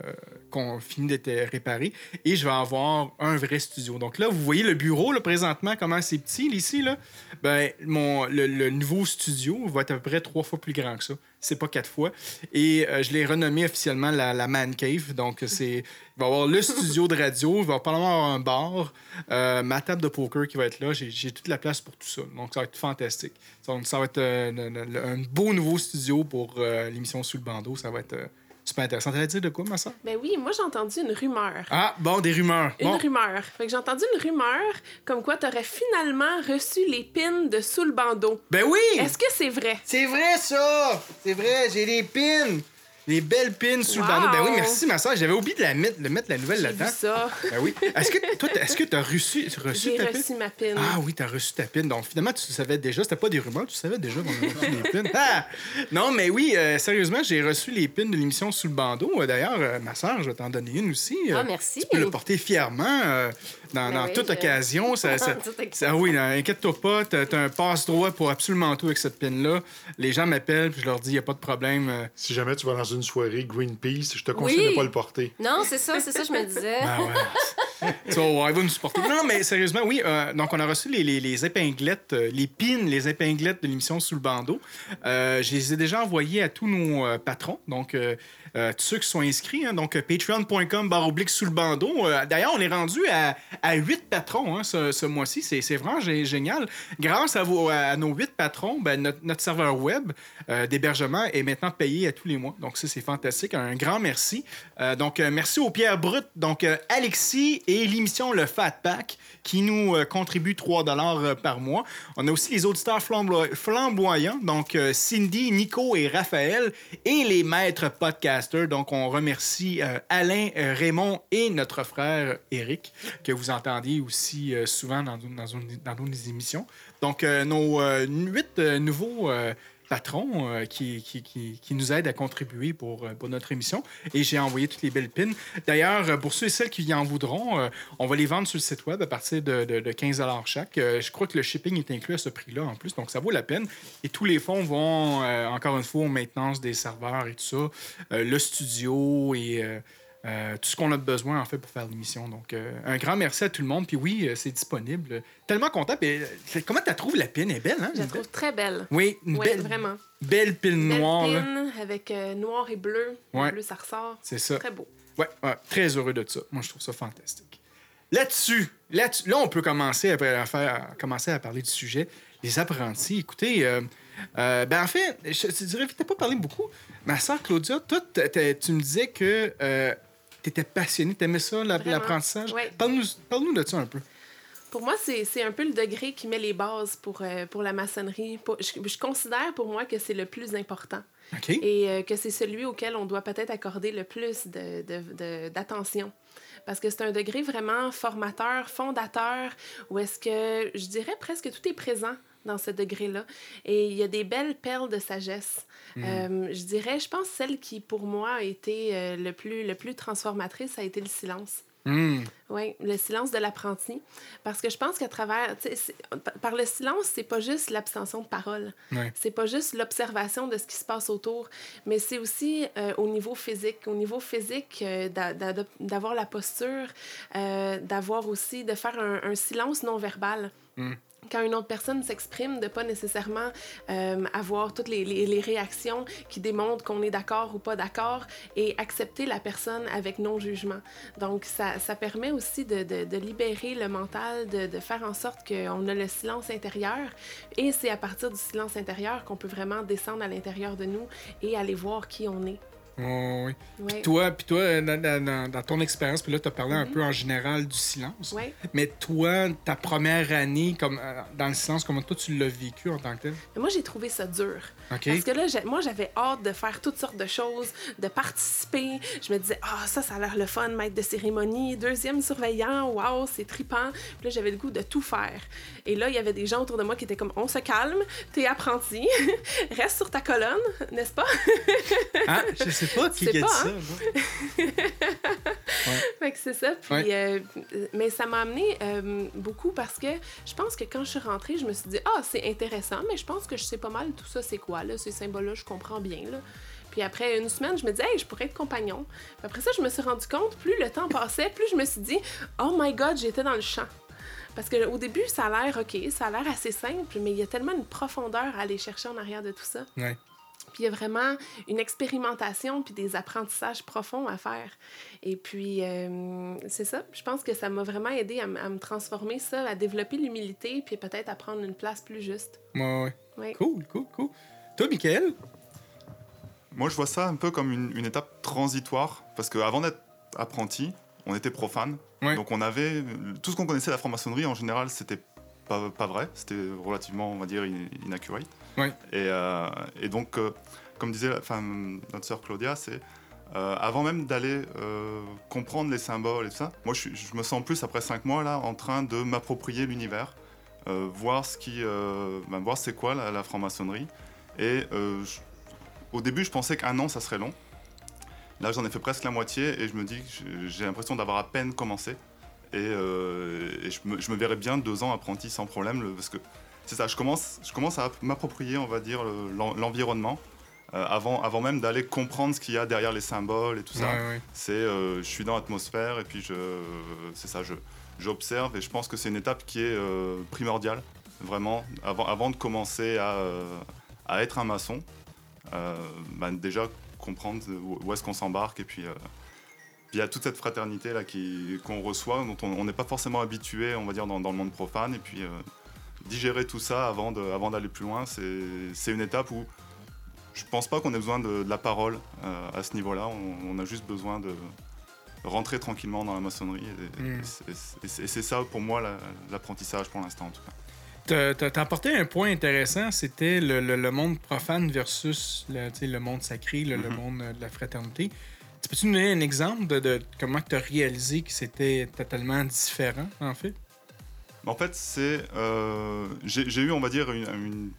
qu'on finit d'être réparée et je vais avoir un vrai studio. Donc là, vous voyez le bureau, là, présentement, comment c'est petit, ici, là. Ben, mon, le nouveau studio va être à peu près trois fois plus grand que ça. C'est pas quatre fois. Et euh, je l'ai renommé officiellement la, Man Cave. Donc, c'est, il va y avoir le studio de radio, il va probablement avoir un bar, euh, ma table de poker qui va être là. J'ai, toute la place pour tout ça. Donc, ça va être fantastique. Donc, ça va être euh, un beau nouveau studio pour euh, l'émission Sous le bandeau. Ça va être euh, super intéressant. T'allais dire de quoi, ma soeur? Ben oui, moi j'ai entendu une rumeur. Ah, bon, des rumeurs. Une Bon. rumeur. Fait que j'ai entendu une rumeur comme quoi t'aurais finalement reçu les pins de sous le bandeau. Ben oui! Est-ce que c'est vrai? C'est vrai, ça! C'est vrai, j'ai des pins! Les belles pins sous le bandeau. Ben oui, merci, ma soeur. J'avais oublié de, la mettre, de mettre la nouvelle là-dedans. ça. Ben oui. Est-ce que toi, est-ce que tu as reçu, reçu J'ai ta pin? reçu ma pin. Ah oui, t'as reçu ta pin. Donc finalement, tu savais déjà, c'était pas des rumeurs, tu savais déjà qu'on avait reçu des pins. Ah! Non, mais oui, euh, sérieusement, j'ai reçu les pins de l'émission Sous le bandeau. Euh, D'ailleurs, euh, ma soeur, je vais t'en donner une aussi. Ah, merci. Tu peux le porter fièrement euh, dans, Ben dans oui, toute je- occasion. Ça, ça- oui, inquiète-toi pas, t'as t'as un passe-droit pour absolument tout avec cette pin-là. Les gens m'appellent, puis je leur dis, il n'y a pas de problème. euh, Si jamais tu vas dans une soirée Greenpeace, je te conseille de Oui. ne pas le porter. Non, c'est ça, c'est ça, je me disais. Ah ouais. tu vas voir, il va nous supporter. Non, mais sérieusement, oui. euh, donc, on a reçu les, les, les épinglettes, euh, les pins, les épinglettes de l'émission Sous le bandeau. Euh, je les ai déjà envoyées à tous nos euh, patrons. Donc, euh, tous ceux qui sont inscrits. hein, donc, euh, patreon.com barre oblique sous le bandeau. Euh, D'ailleurs, on est rendu à, à 8 patrons hein, ce, ce mois-ci. C'est vraiment gé- génial. Grâce à, vos, à nos 8 patrons, ben, notre, notre serveur web d'hébergement est maintenant payé à tous les mois. Donc, ça, c'est fantastique. Un grand merci. Donc, merci au Pierre Brut, donc Alexis et l'émission Le Fat Pack qui nous euh, contribuent 3 dollars par mois. On a aussi les auditeurs flambo- flamboyants, donc euh, Cindy, Nico et Raphaël, et les maîtres podcasters. Donc, on remercie euh, Alain, euh, Raymond et notre frère Eric, que vous entendiez aussi euh, souvent dans, dans, dans nos émissions. Donc, euh, nos euh, huit euh, nouveaux euh, patrons euh, qui, qui, qui, nous aident à contribuer pour, euh, pour notre émission. Et j'ai envoyé toutes les belles pins. D'ailleurs, euh, pour ceux et celles qui en voudront, euh, on va les vendre sur le site web à partir de, de, de 15 chaque. Je crois que le shipping est inclus à ce prix-là en plus, donc ça vaut la peine. Et tous les fonds vont, encore une fois, aux maintenances des serveurs et tout ça, le studio et... euh, tout ce qu'on a besoin en fait pour faire l'émission. Donc, euh, un grand merci à tout le monde. Puis oui, euh, c'est disponible. Tellement content. Puis, comment tu trouves la pin? Elle est belle, hein? Je la trouve très belle. Oui, une Oui, belle, vraiment. belle pile Belle noire. là. pin avec noir et bleu. Ouais. Le bleu, ça ressort. C'est ça. Très beau. Ouais, ouais, très heureux de ça. Moi, je trouve ça fantastique. Là-dessus, là, là, on peut commencer à, faire, à commencer à parler du sujet. Les apprentis. Écoutez, euh, ben en fait, je te dirais, t'as pas parlé beaucoup. Ma soeur Claudia, toi, tu me disais que tu étais passionnée, t'aimais ça, la- Vraiment. l'apprentissage. Ouais. Parle-nous parle-nous de ça un peu. Pour moi, c'est un peu le degré qui met les bases pour, euh, pour la maçonnerie. Pour- je, je considère pour moi que c'est le plus important OK? et euh, que c'est celui auquel on doit peut-être accorder le plus de- de- de- d'attention. Parce que c'est un degré vraiment formateur, fondateur, où est-ce que je dirais presque tout est présent dans ce degré-là. Et il y a des belles perles de sagesse. Euh, je dirais, je pense, celle qui, pour moi, a été euh, le, plus, le plus transformatrice, a été le silence. Hmm. Oui, le silence de l'apprenti. Parce que je pense qu'à travers. c'est- Par le silence, c'est pas juste l'abstention de parole. Ouais. C'est pas juste l'observation de ce qui se passe autour, mais c'est aussi euh, au niveau physique. Au niveau physique, euh, d'a- d'a- d'avoir la posture, euh, d'avoir aussi. de faire un, un silence non verbal. Mm. Quand une autre personne s'exprime, de pas nécessairement euh, avoir toutes les, réactions qui démontrent qu'on est d'accord ou pas d'accord et accepter la personne avec non-jugement. Donc, ça, ça permet aussi de, de- de libérer le mental, de, de faire en sorte qu'on a le silence intérieur. Et c'est à partir du silence intérieur qu'on peut vraiment descendre à l'intérieur de nous et aller voir qui on est. Oh, oui. Ouais. Toi, puis toi, euh, dans, dans- dans- ton expérience, puis là, tu as parlé un peu en général du silence. Ouais. Mais toi, ta première année comme, euh, dans le silence, comment toi tu l'as vécu en tant que tel? Mais moi, j'ai trouvé ça dur. OK? Parce que là, moi, j'avais hâte de faire toutes sortes de choses, de participer. Je me disais, ah, ça, ça a l'air le fun, maître de cérémonie, deuxième surveillant, waouh, c'est trippant. Puis là, j'avais le goût de tout faire. Et là, il y avait des gens autour de moi qui étaient comme, on se calme, t'es apprenti, reste sur ta colonne, n'est-ce pas? Ah, je sais pas qui, sais qui a dit pas, ça. hein? moi. Fait que c'est ça. Puis, Ouais. euh, mais ça m'a amené euh, beaucoup parce que je pense que quand je suis rentrée, je me suis dit, ah, c'est intéressant, mais je pense que je sais pas mal tout ça, c'est quoi, là, ces symboles-là, je comprends bien, là. Puis après une semaine, je me disais, hey, je pourrais être compagnon. Puis après ça, je me suis rendu compte, plus le temps passait, plus je me suis dit, oh my god, j'étais dans le champ. Parce qu'au début, ça a l'air OK, ça a l'air assez simple, mais il y a tellement une profondeur à aller chercher en arrière de tout ça. Ouais. Puis il y a vraiment une expérimentation puis des apprentissages profonds à faire. Et puis, euh, c'est ça. Je pense que ça m'a vraiment aidé à, me transformer ça, à développer l'humilité puis peut-être à prendre une place plus juste. Ouais, ouais. Oui. Cool, cool, cool. Toi, Michael? Moi, je vois ça un peu comme une, une étape transitoire, parce qu'avant d'être apprenti, on était profane. Ouais. Donc on avait tout ce qu'on connaissait de la franc-maçonnerie en général, c'était pas, pas vrai, c'était relativement, on va dire, in- inaccurate. Euh, et donc euh, comme disait notre sœur Claudia, c'est euh, avant même d'aller comprendre les symboles et tout ça, moi je, me sens plus après cinq mois là en train de m'approprier l'univers, voir ce qui, ben, voir c'est quoi la, franc-maçonnerie. Et au début, je pensais qu'un an ça serait long. Là, j'en ai fait presque la moitié et je me dis que j'ai- l'impression d'avoir à peine commencé. Et, je, me, je verrais bien deux ans apprenti sans problème parce que c'est ça, je commence, je commence à m'approprier, on va dire, le- l'en- l'environnement euh, avant, avant même d'aller comprendre ce qu'il y a derrière les symboles et tout ça. Ouais, ouais. C'est, euh, je suis dans l'atmosphère et puis je, c'est ça, je, j'observe et je pense que c'est une étape qui est euh, primordiale, vraiment, avant, avant de commencer à, à être un maçon. bah, déjà comprendre où, est-ce qu'on s'embarque et puis il y a toute cette fraternité là qui, qu'on reçoit, dont on n'est pas forcément habitué, on va dire, dans, dans le monde profane. Et puis digérer tout ça avant, de, avant d'aller plus loin, c'est, une étape où je pense pas qu'on ait besoin de, de la parole euh, à ce niveau-là. On, on a juste besoin de rentrer tranquillement dans la maçonnerie. Et, Mm. et c'est, ça pour moi la- l'apprentissage pour l'instant en tout cas. T'as apporté un point intéressant, c'était le, le- le monde profane versus le, monde sacré, le, Mhm. monde euh, de la fraternité. Tu Peux-tu nous donner un exemple de, de comment tu as réalisé que c'était totalement différent, en fait? En fait, c'est. euh, j'ai eu, on va dire, une, une-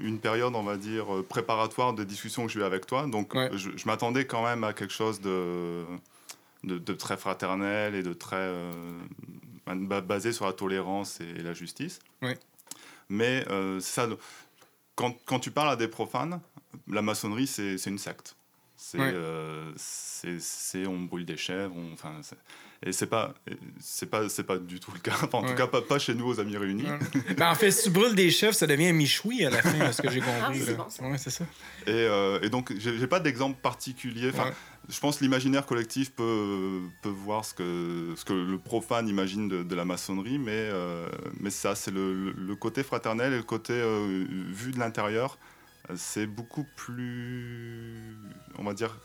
une période, on va dire, euh, préparatoire de discussion que j'ai eu avec toi. Donc, Ouais. je, je m'attendais quand même à quelque chose de, de, de très fraternel et de très. euh, ba- basé sur la tolérance et, la justice. Ouais. Mais euh, ça. Quand, quand tu parles à des profanes, la maçonnerie, c'est une secte. C'est, Ouais. on brûle des chèvres, on- enfin, c'est- et c'est pas, c'est pas, c'est pas du tout le cas. Enfin, en Ouais. tout cas, pas, pas chez nous aux Amis Réunis. Ouais. Ben, en fait, si tu brûles des chefs, ça devient un michoui à la fin, ce que j'ai compris. Ah, c'est bon, ça. Ouais, c'est ça. Et, euh, et donc, j'ai j'ai pas d'exemple particulier. Enfin, Ouais. je pense que l'imaginaire collectif peut, peut voir ce que, ce que le profane imagine de, de la maçonnerie, mais, euh, mais ça, c'est le, le- côté fraternel et le côté euh, vu de l'intérieur. C'est beaucoup plus, on va dire,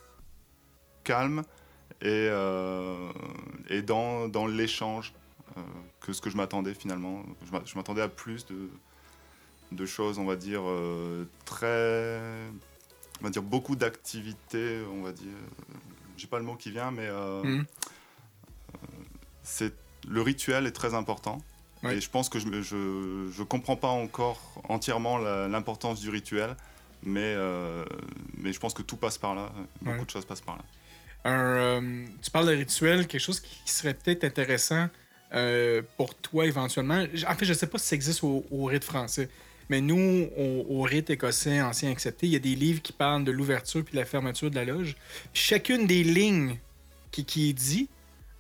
calme et, euh, et dans, dans l'échange euh, que ce que je m'attendais finalement. Je m'a- Je m'attendais à plus de, de choses, on va dire, euh, très on va dire beaucoup d'activités, on va dire. J'ai pas le mot qui vient, mais Mhm. c'est le rituel est très important. Ouais. Et je pense que je, je comprends pas encore entièrement l'importance du rituel, mais euh, mais je pense que tout passe par là. Beaucoup Ouais. de choses passent par là. Un, euh, tu parles de rituel, quelque chose qui serait peut-être intéressant euh, pour toi éventuellement. En fait, je sais pas si ça existe au, au rite français, mais nous, au, au rite écossais ancien accepté, il y a des livres qui parlent de l'ouverture puis de la fermeture de la loge. Chacune des lignes qui, qui est dit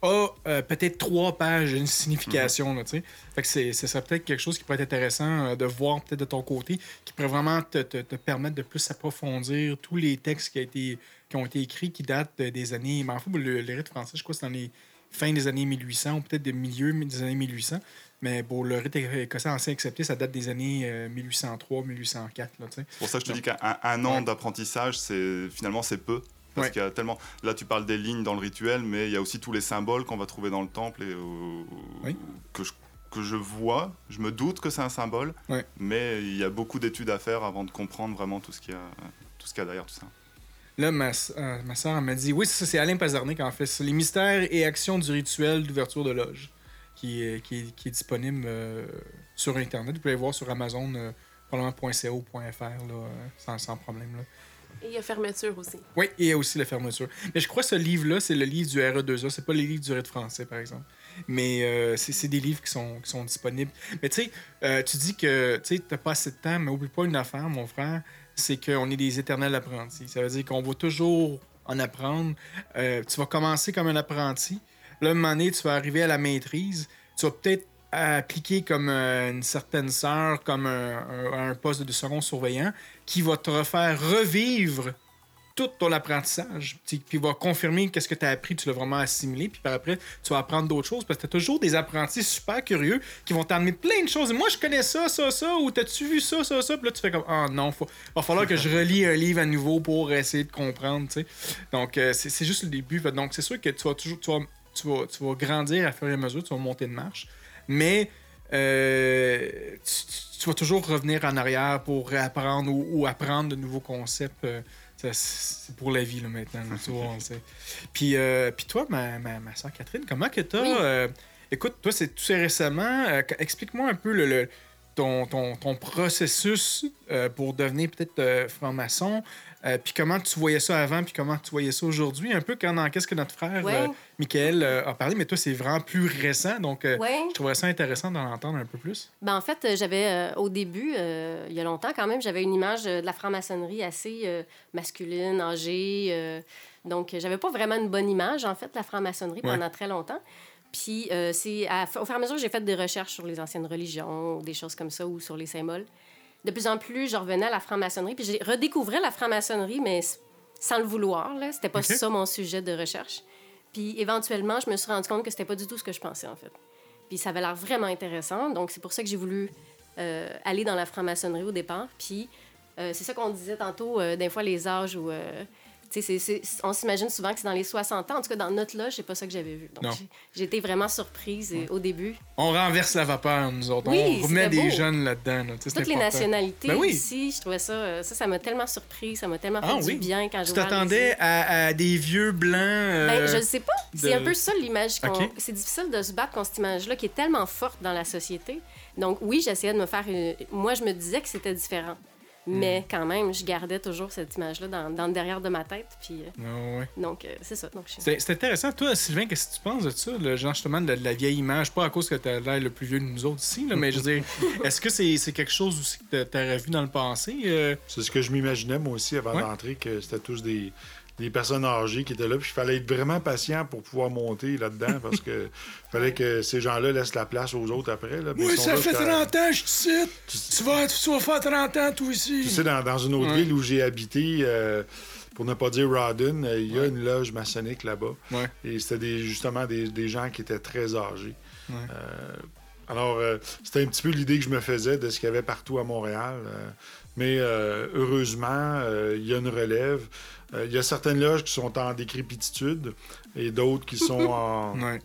a euh, peut-être trois pages d'une signification. là, tu sais. fait que c'est, ce serait peut-être quelque chose qui pourrait être intéressant euh, de voir peut-être de ton côté, qui pourrait vraiment te, te- te permettre de plus approfondir tous les textes qui, a été, qui ont été écrits, qui datent de- des années. Mais en fait, le, le rite français, je crois que c'est dans les fins des années 1800 ou peut-être des milieux des années 1800. Mais bon, le rite écossais ancien accepté, ça date des années euh, 1803, 1804. Là, tu sais. C'est pour ça que je te dis qu'un un- un an Ouais. d'apprentissage, c'est finalement c'est peu. Parce Ouais. qu'il y a tellement. Là, tu parles des lignes dans le rituel, mais il y a aussi tous les symboles qu'on va trouver dans le temple et euh, Oui. que, je, que je vois. Je me doute que c'est un symbole, Ouais. mais il y a beaucoup d'études à faire avant de comprendre vraiment tout ce qu'il y a, tout ce qu'il y a derrière tout ça. Là, ma, euh, ma soeur m'a dit oui, c'est ça, c'est Alain Pazarnik en fait. C'est les mystères et actions du rituel d'ouverture de loge qui est, qui est, qui est disponible euh, sur Internet. Vous pouvez le voir sur Amazon, euh, probablement .co, .fr, là, euh, sans, sans problème. Là. Et il y a fermeture aussi. Oui, et il y a aussi la fermeture. Mais je crois que ce livre-là, c'est le livre du RE2A. C'est pas les livres du rite français, par exemple. Mais euh, c'est c'est des livres qui sont, qui sont disponibles. Mais tu sais, euh, tu dis que tu n'as pas assez de temps, mais oublie pas une affaire, mon frère, c'est qu'on est des éternels apprentis. Ça veut dire qu'on va toujours en apprendre. Euh, tu vas commencer comme un apprenti. Là, un moment donné, tu vas arriver à la maîtrise. Tu vas peut-être appliquer comme euh, une certaine sœur, comme un, un- un poste de second surveillant, qui va te refaire revivre tout ton apprentissage, puis puis va confirmer qu'est-ce que tu as appris, tu l'as vraiment assimilé, puis après, tu vas apprendre d'autres choses, parce que tu as toujours des apprentis super curieux qui vont t'amener plein de choses. Moi, je connais ça, ça, ça, ou t'as-tu vu ça, ça, ça, puis là, tu fais comme, ah non, il va falloir que je relis un livre à nouveau pour essayer de comprendre, tu sais. Donc, euh, c'est juste le début. Donc, c'est sûr que tu vas toujours, tu vas, tu vas, tu vas grandir à fur et à mesure, tu vas monter de marche, mais euh, tu, vas toujours revenir en arrière pour réapprendre ou, apprendre de nouveaux concepts. euh, C'est pour la vie, là, maintenant. là, tu vois, on sait. Puis, euh, puis toi, ma, ma, ma soeur Catherine, comment que t'as... Oui. euh, écoute, toi, c'est tout récemment. euh, qu- Explique-moi un peu le, le- ton, ton, ton processus euh, pour devenir peut-être euh, franc-maçon. euh, puis comment tu voyais ça avant, puis comment tu voyais ça aujourd'hui? Un peu quand, dans qu'est-ce que notre frère, Ouais. Michael, a parlé. Mais toi, c'est vraiment plus récent. Donc, Ouais. je trouverais ça intéressant d'en entendre un peu plus. Ben, en fait, j'avais, au début, il y a longtemps quand même, j'avais une image de la franc-maçonnerie assez masculine, âgée. donc, j'avais pas vraiment une bonne image, en fait, de la franc-maçonnerie Ouais. pendant très longtemps. Puis, euh, c'est à- au fur et à mesure que j'ai fait des recherches sur les anciennes religions, des choses comme ça, ou sur les symboles, de plus en plus, je revenais à la franc-maçonnerie. Puis, j'ai redécouvert la franc-maçonnerie, mais sans le vouloir. Là. C'était pas ça mon sujet de recherche. Puis, éventuellement, je me suis rendu compte que c'était pas du tout ce que je pensais, en fait. Puis ça avait l'air vraiment intéressant. Donc, c'est pour ça que j'ai voulu euh, aller dans la franc-maçonnerie au départ. Puis euh, c'est ça qu'on disait tantôt, des fois, les âges où. Tu on s'imagine souvent que c'est dans les 60 ans. En tout cas, dans notre loge, c'est pas ça que j'avais vu. Donc, été vraiment surprise au début. On renverse la vapeur, nous autres. Oui, on remet des jeunes là-dedans. là. Tu Toutes les nationalités Ben oui. ici, je trouvais ça, euh, ça, ça m'a tellement surpris, ça m'a tellement fait Ah du oui? bien quand Tu j'ai les t'attendais à, à des vieux blancs. euh, Ben, je ne sais pas. C'est un peu ça l'image qu'on. C'est difficile de se battre contre cette image-là qui est tellement forte dans la société. Donc, oui, j'essayais de me faire une. Moi, je me disais que c'était différent. Hmm. Mais quand même, je gardais toujours cette image-là dans, dans le derrière de ma tête. Puis, euh, Ah ouais. donc, euh, c'est ça. Je- C'est c'est intéressant. Toi, Sylvain, qu'est-ce que tu penses de ça? Le genre, justement, de, de la vieille image? Pas à cause que tu as l'air le plus vieux de nous autres ici, là, mais je veux dire, est-ce que c'est c'est quelque chose aussi que tu aurais vu dans le passé? euh? C'est ce que je m'imaginais, moi aussi, avant Ouais. d'entrer, que c'était tous des, des personnes âgées qui étaient là. Puis il fallait être vraiment patient pour pouvoir monter là-dedans, parce que fallait que ces gens-là laissent la place aux autres après. Là. Ils sont là jusqu'à- ans, je te cite. Tu vas, tu vas faire 30 ans, toi, ici. Tu sais, dans, dans une autre Ouais. ville où j'ai habité, euh, pour ne pas dire Rawdon, euh, il y a une loge maçonnique là-bas. Ouais. Et c'était des, justement des, des gens qui étaient très âgés. Euh, alors, c'était un petit peu l'idée que je me faisais de ce qu'il y avait partout à Montréal. Mais euh, heureusement, euh, il y a une relève. Euh, il y a certaines loges qui sont en décrépitude et d'autres qui sont en, Ouais.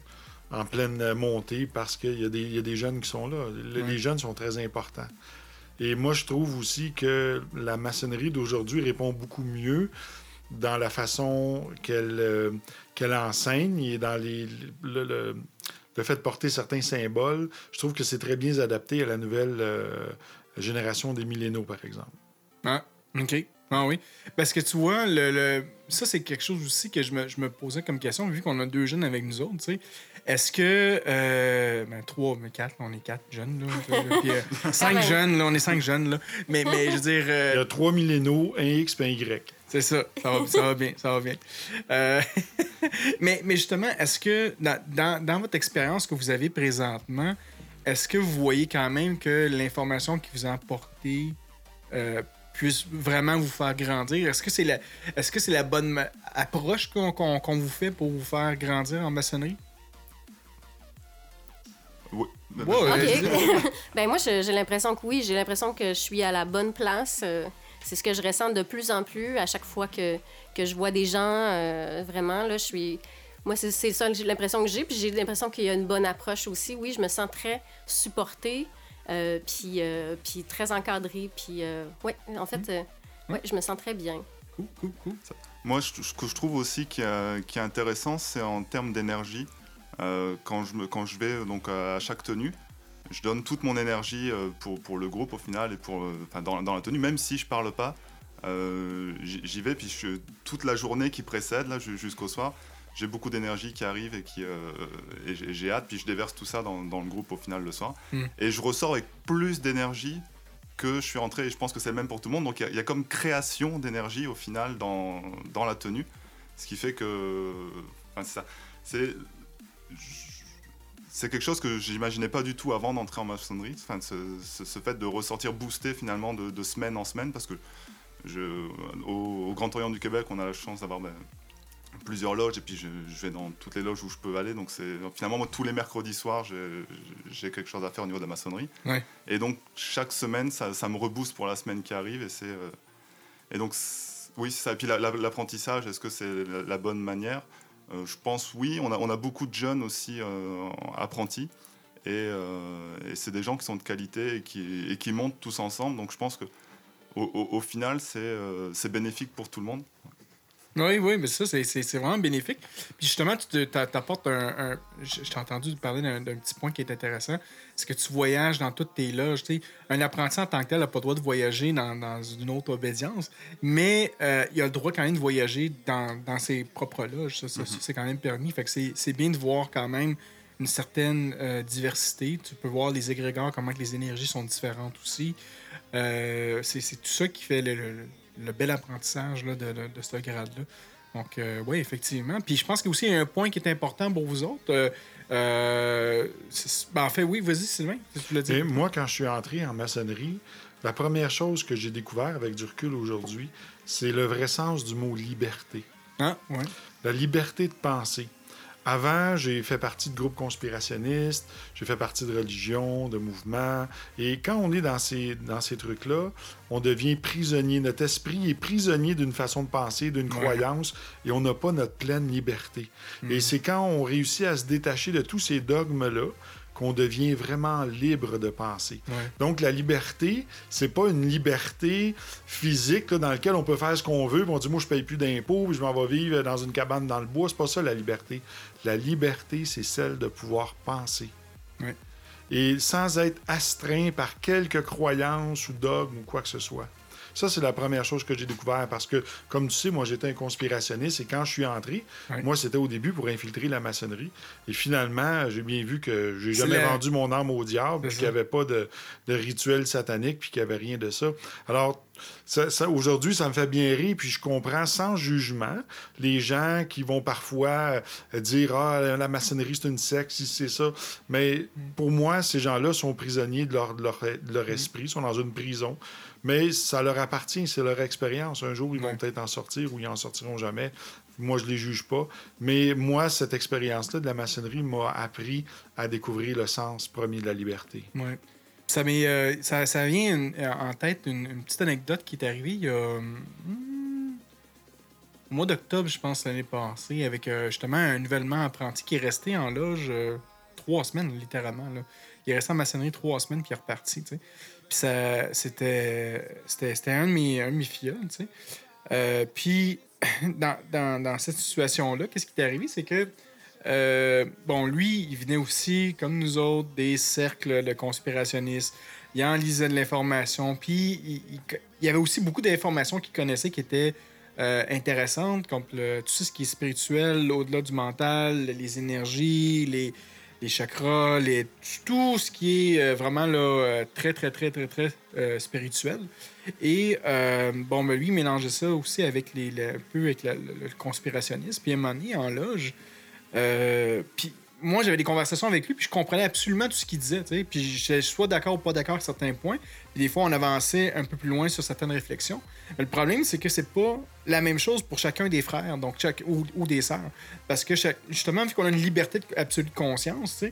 en pleine montée parce qu'il y, a des- il y a des jeunes qui sont là. Ouais. Les jeunes sont très importants. Et moi, je trouve aussi que la maçonnerie d'aujourd'hui répond beaucoup mieux dans la façon qu'elle euh, qu'elle enseigne et dans les, le, le- le fait de porter certains symboles. Je trouve que c'est très bien adapté à la nouvelle euh, génération des millénaux, par exemple. Ah, OK. Ah oui. Parce que tu vois, le, le- ça, c'est quelque chose aussi que je me, je me posais comme question, vu qu'on a deux jeunes avec nous autres, tu sais. Est-ce que. Euh, ben, trois, mais quatre, on est quatre jeunes, là. là, puis, euh, cinq jeunes, là, on est cinq jeunes, là. Mais, mais je veux dire. euh, Il y a trois millénaux, un X et un Y. C'est ça, ça va, ça va bien, ça va bien. Euh, mais, mais justement, est-ce que dans, dans- dans votre expérience que vous avez présentement, est-ce que vous voyez quand même que l'information qui vous est apportée euh, puisse vraiment vous faire grandir? Est-ce que c'est la, est-ce que c'est la bonne approche qu'on, qu'on- qu'on vous fait pour vous faire grandir en maçonnerie? Oui. Ouais, OK. ben moi, je- j'ai l'impression que oui. J'ai l'impression que je suis à la bonne place. Euh, c'est ce que je ressens de plus en plus à chaque fois que, que je vois des gens. euh, vraiment, là, je suis... Moi, c'est ça j'ai l'impression que j'ai. Puis j'ai l'impression qu'il y a une bonne approche aussi. Oui, je me sens très supportée, euh, puis, euh, puis très encadrée. Puis, euh, ouais, en fait, euh, ouais, je me sens très bien. Cool, cool, cool. Moi, je- ce que je trouve aussi qui, est- qui est intéressant, c'est en termes d'énergie. Euh, quand, je me, quand je vais donc, à chaque tenue, je donne toute mon énergie pour, pour le groupe au final et pour, enfin, dans, dans la tenue, même si je parle pas. euh, j'y vais, puis je- toute la journée qui précède, là, jusqu'au soir, j'ai beaucoup d'énergie qui arrive et, qui, euh, et j'ai- hâte, puis je déverse tout ça dans, dans le groupe au final le soir. Mm. Et je ressors avec plus d'énergie que je suis rentré, et je pense que c'est le même pour tout le monde. Donc il y a- il y, a comme création d'énergie au final dans, dans la tenue, ce qui fait que. Enfin, c'est ça. C'est. C'est quelque chose que j'imaginais pas du tout avant d'entrer en maçonnerie. Enfin, ce, ce- ce fait de ressortir boosté finalement de, de semaine en semaine, parce que je, au, au Grand Orient du Québec, on a la chance d'avoir ben, plusieurs loges, et puis je, je vais dans toutes les loges où je peux aller. Donc c'est finalement moi tous les mercredis soirs, j'ai quelque chose à faire au niveau de la maçonnerie. Ouais. Et donc chaque semaine, ça, ça me rebooste pour la semaine qui arrive, et c'est euh, et donc oui, c'est ça. Et puis la- la- l'apprentissage, est-ce que c'est la, la bonne manière? Euh, Je pense oui. On a, on a beaucoup de jeunes aussi euh, apprentis. Et, et c'est des gens qui sont de qualité et qui, et qui montent tous ensemble. Donc je pense que au, au- au final, c'est c'est bénéfique pour tout le monde. Oui, oui, mais ça, c'est- c'est c'est vraiment bénéfique. Puis justement, tu te- t'a- t'apportes un. un- t'ai entendu parler d'un d'un petit point qui est intéressant. C'est que tu voyages dans toutes tes loges? tu sais. Un apprenti en tant que tel n'a pas le droit de voyager dans, dans une autre obédience, mais euh, il a le droit quand même de voyager dans, dans ses propres loges. Ça, ça, ça, c'est quand même permis. Fait que c'est c'est bien de voir quand même une certaine euh, diversité. Tu peux voir les égrégores, comment que les énergies sont différentes aussi. Euh, c'est c'est tout ça qui fait le, le- le bel apprentissage là, de, de, de ce grade-là. Donc, oui, effectivement. Puis je pense qu'il y a aussi un point qui est important pour vous autres. Euh, euh, ben, en fait, oui, vas-y, Sylvain. Tu. Et moi, quand je suis entré en maçonnerie, la première chose que j'ai découvert avec du recul aujourd'hui, c'est le vrai sens du mot liberté. Ah, ouais. La liberté de penser. Avant, j'ai fait partie de groupes conspirationnistes, j'ai fait partie de religions, de mouvements. Et quand on est dans ces, dans ces trucs-là, on devient prisonnier. Notre esprit est prisonnier d'une façon de penser, d'une Ouais. croyance, et on n'a pas notre pleine liberté. Et c'est quand on réussit à se détacher de tous ces dogmes-là qu'on devient vraiment libre de penser. Ouais. Donc, la liberté, c'est pas une liberté physique là, dans laquelle on peut faire ce qu'on veut. puis on dit, moi, je paye plus d'impôts, puis je m'en vais vivre dans une cabane dans le bois. C'est pas ça, la liberté. La liberté, c'est celle de pouvoir penser. Et sans être astreint par quelques croyances ou dogmes ou quoi que ce soit. Ça, c'est la première chose que j'ai découvert parce que, comme tu sais, moi, j'étais un conspirationniste et quand je suis entré, moi, c'était au début pour infiltrer la maçonnerie. Et finalement, j'ai bien vu que j'ai jamais la- vendu mon âme au diable, puis qu'il n'y avait pas de, de rituel satanique, puis qu'il n'y avait rien de ça. Alors, ça, ça- aujourd'hui, ça me fait bien rire, puis je comprends sans jugement les gens qui vont parfois euh, dire Ah, la maçonnerie, c'est une secte, si c'est ça. Mais pour moi, ces gens-là sont prisonniers de leur, de leur, de leur esprit, sont dans une prison. Mais ça leur appartient, c'est leur expérience. Un jour, ils vont Ouais. peut-être en sortir ou ils en sortiront jamais. Moi, je les juge pas. Mais moi, cette expérience-là de la maçonnerie m'a appris à découvrir le sens premier de la liberté. Ouais. Ça, euh, ça, ça vient une- en tête une, une petite anecdote qui est arrivée il y a. hmm, au mois d'octobre, je pense, l'année passée, avec euh, justement un nouvellement apprenti qui est resté en loge euh, trois semaines, littéralement. Là. Il est resté en maçonnerie trois semaines, puis il est reparti. Puis ça, c'était, c'était, c'était un de mes, un de mes filleuls, tu sais. Euh, puis, dans, dans, dans cette situation-là, qu'est-ce qui est arrivé? C'est que, euh, bon, lui, il venait aussi, comme nous autres, des cercles de conspirationnistes. Il en lisait de l'information. Puis, il, il- il y avait aussi beaucoup d'informations qu'il connaissait qui étaient euh, intéressantes, comme le- tout ce qui est spirituel, au-delà du mental, les énergies, les, les chakras, les, tout ce qui est euh, vraiment là, euh, très, très, très, très, très euh, spirituel. Et euh, bon, ben, lui, il mélangeait ça aussi avec les, le- un peu avec la- le, le conspirationnisme. Puis à un moment donné, en loge, euh, puis moi, j'avais des conversations avec lui, puis je comprenais absolument tout ce qu'il disait. Puis j'étais soit d'accord ou pas d'accord à certains points. Puis des fois, on avançait un peu plus loin sur certaines réflexions. Le problème, c'est que c'est pas la même chose pour chacun des frères donc chaque, ou, des sœurs. Parce que justement, vu qu'on a une liberté absolue de conscience,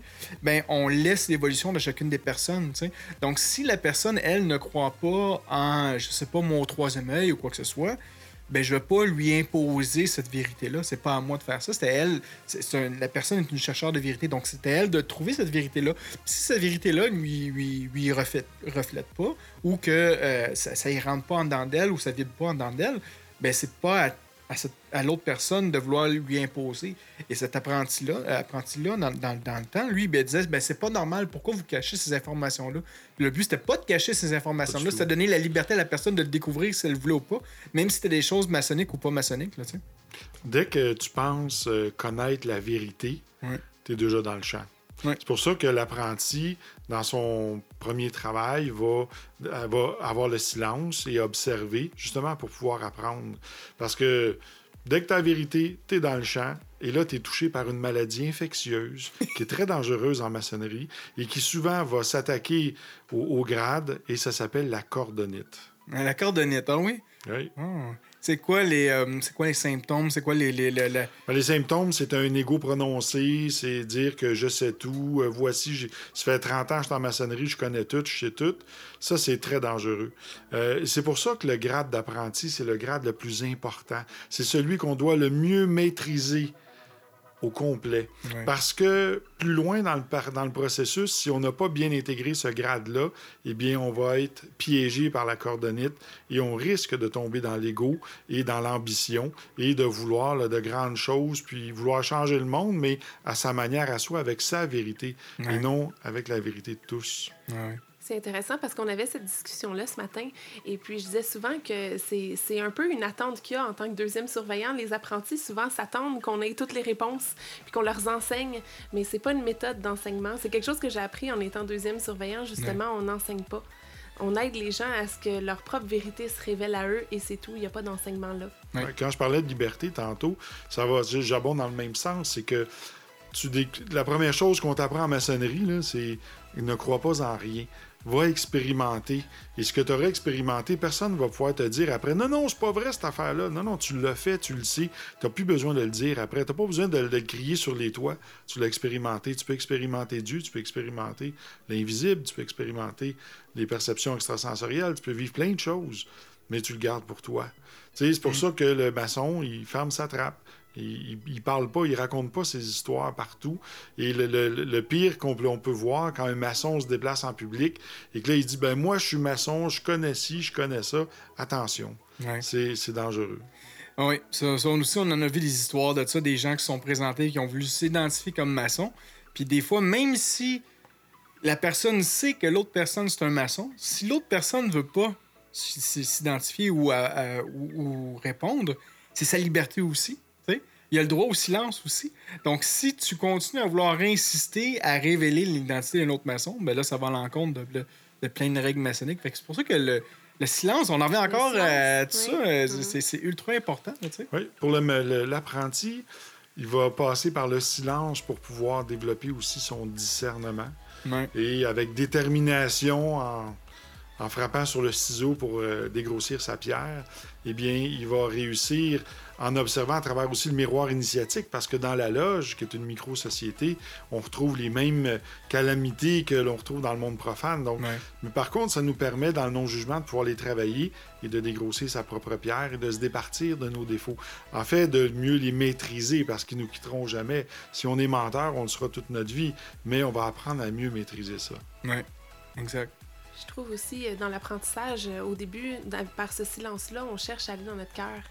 ben, on laisse l'évolution de chacune des personnes. Donc, si la personne, elle, ne croit pas en, je sais pas, mon troisième œil ou quoi que ce soit, ben je vais pas lui imposer cette vérité-là. C'est pas à moi de faire ça. C'était elle. la personne est une chercheure de vérité. Donc, c'était elle de trouver cette vérité-là. Si cette vérité-là lui, lui, lui reflète, pas, ou que euh, ça, y rentre pas en dedans d'elle, ou ça vibre pas en dedans d'elle, ben c'est pas à, à l'autre personne de vouloir lui imposer. Et cet apprenti-là, apprenti-là dans, dans- dans le temps, lui, ben, disait ben, c'est pas normal, pourquoi vous cachez ces informations-là? Le but, c'était pas de cacher ces informations-là, c'était de donner la liberté à la personne de le découvrir si elle le voulait ou pas, même si c'était des choses maçonniques ou pas maçonniques. Là. Dès que tu penses euh, connaître la vérité, tu es déjà dans le champ. C'est pour ça que l'apprenti, dans son premier travail, va, euh, va avoir le silence et observer, justement pour pouvoir apprendre. Parce que dès que tu as la vérité, tu es dans le champ. Et là, tu es touché par une maladie infectieuse qui est très dangereuse en maçonnerie et qui souvent va s'attaquer au, au grade et ça s'appelle la cordonite. Ah, La cordonnette, ah oui? Oui. Ah. C'est quoi les euh, c'est quoi les symptômes? C'est quoi les. les, Ben, Les symptômes, c'est un ego prononcé, c'est dire que je sais tout, euh, voici, ça fait 30 ans que je suis en maçonnerie, je connais tout, je sais tout. Ça, c'est très dangereux. Euh, c'est pour ça que le grade d'apprenti, c'est le grade le plus important. C'est celui qu'on doit le mieux maîtriser au complet. Parce que plus loin dans le, dans le processus, si on n'a pas bien intégré ce grade-là, eh bien, on va être piégé par la cordonite et on risque de tomber dans l'ego et dans l'ambition et de vouloir là, de grandes choses, puis vouloir changer le monde, mais à sa manière, à soi, avec sa vérité et non avec la vérité de tous. C'est intéressant parce qu'on avait cette discussion-là ce matin. Et puis, je disais souvent que c'est c'est un peu une attente qu'il y a en tant que deuxième surveillant. Les apprentis, souvent, s'attendent qu'on ait toutes les réponses puis qu'on leur enseigne. Mais c'est pas une méthode d'enseignement. C'est quelque chose que j'ai appris en étant deuxième surveillant. Justement, on n'enseigne pas. On aide les gens à ce que leur propre vérité se révèle à eux et c'est tout. Il n'y a pas d'enseignement là. Ouais. Quand je parlais de liberté tantôt, ça va, j'abonde dans le même sens, c'est que tu la première chose qu'on t'apprend en maçonnerie, là, c'est ne crois pas en rien. Va expérimenter. Et ce que tu aurais expérimenté, personne ne va pouvoir te dire après Non, non, c'est pas vrai cette affaire-là. Non, non, tu l'as fait, tu le sais. Tu n'as plus besoin de le dire après. Tu n'as pas besoin de, le crier sur les toits. Tu l'as expérimenté. Tu peux expérimenter Dieu, tu peux expérimenter l'invisible, tu peux expérimenter les perceptions extrasensorielles, tu peux vivre plein de choses, mais tu le gardes pour toi. C'est pour ça que le maçon, il ferme sa trappe. Il, il parle pas, il raconte pas ses histoires partout. Et le, le- le pire qu'on peut, on peut voir quand un maçon se déplace en public et que là, il dit ben moi, je suis maçon, je connais ci, je connais ça. Attention, Ouais. c'est dangereux. Ah Oui, ça, ça, aussi, on en a vu des histoires de ça, des gens qui sont présentés, qui ont voulu s'identifier comme maçon. Puis des fois, même si la personne sait que l'autre personne, c'est un maçon, si l'autre personne ne veut pas s'identifier ou, à- à- ou- ou répondre, c'est sa liberté aussi. Il a le droit au silence aussi. Donc, si tu continues à vouloir insister à révéler l'identité d'un autre maçon, ben là, ça va à l'encontre de, de- de plein de règles maçonniques. Fait que c'est pour ça que le, le silence, on en revient encore silence, à tout oui. ça. euh, Mhm. c'est- C'est ultra important. tu sais. Oui, pour le- le- l'apprenti, il va passer par le silence pour pouvoir développer aussi son discernement. Et avec détermination, en, en frappant sur le ciseau pour euh, dégrossir sa pierre, eh bien, il va réussir en observant à travers aussi le miroir initiatique, parce que dans la loge, qui est une micro-société, on retrouve les mêmes calamités que l'on retrouve dans le monde profane. Donc, Ouais. mais par contre, ça nous permet, dans le non-jugement, de pouvoir les travailler et de dégrossir sa propre pierre et de se départir de nos défauts. En fait, de mieux les maîtriser parce qu'ils nous quitteront jamais. Si on est menteur, on le sera toute notre vie, mais on va apprendre à mieux maîtriser ça. Ouais, exact. Je trouve aussi euh, dans l'apprentissage, euh, au début, par ce silence-là, on cherche à aller dans notre cœur.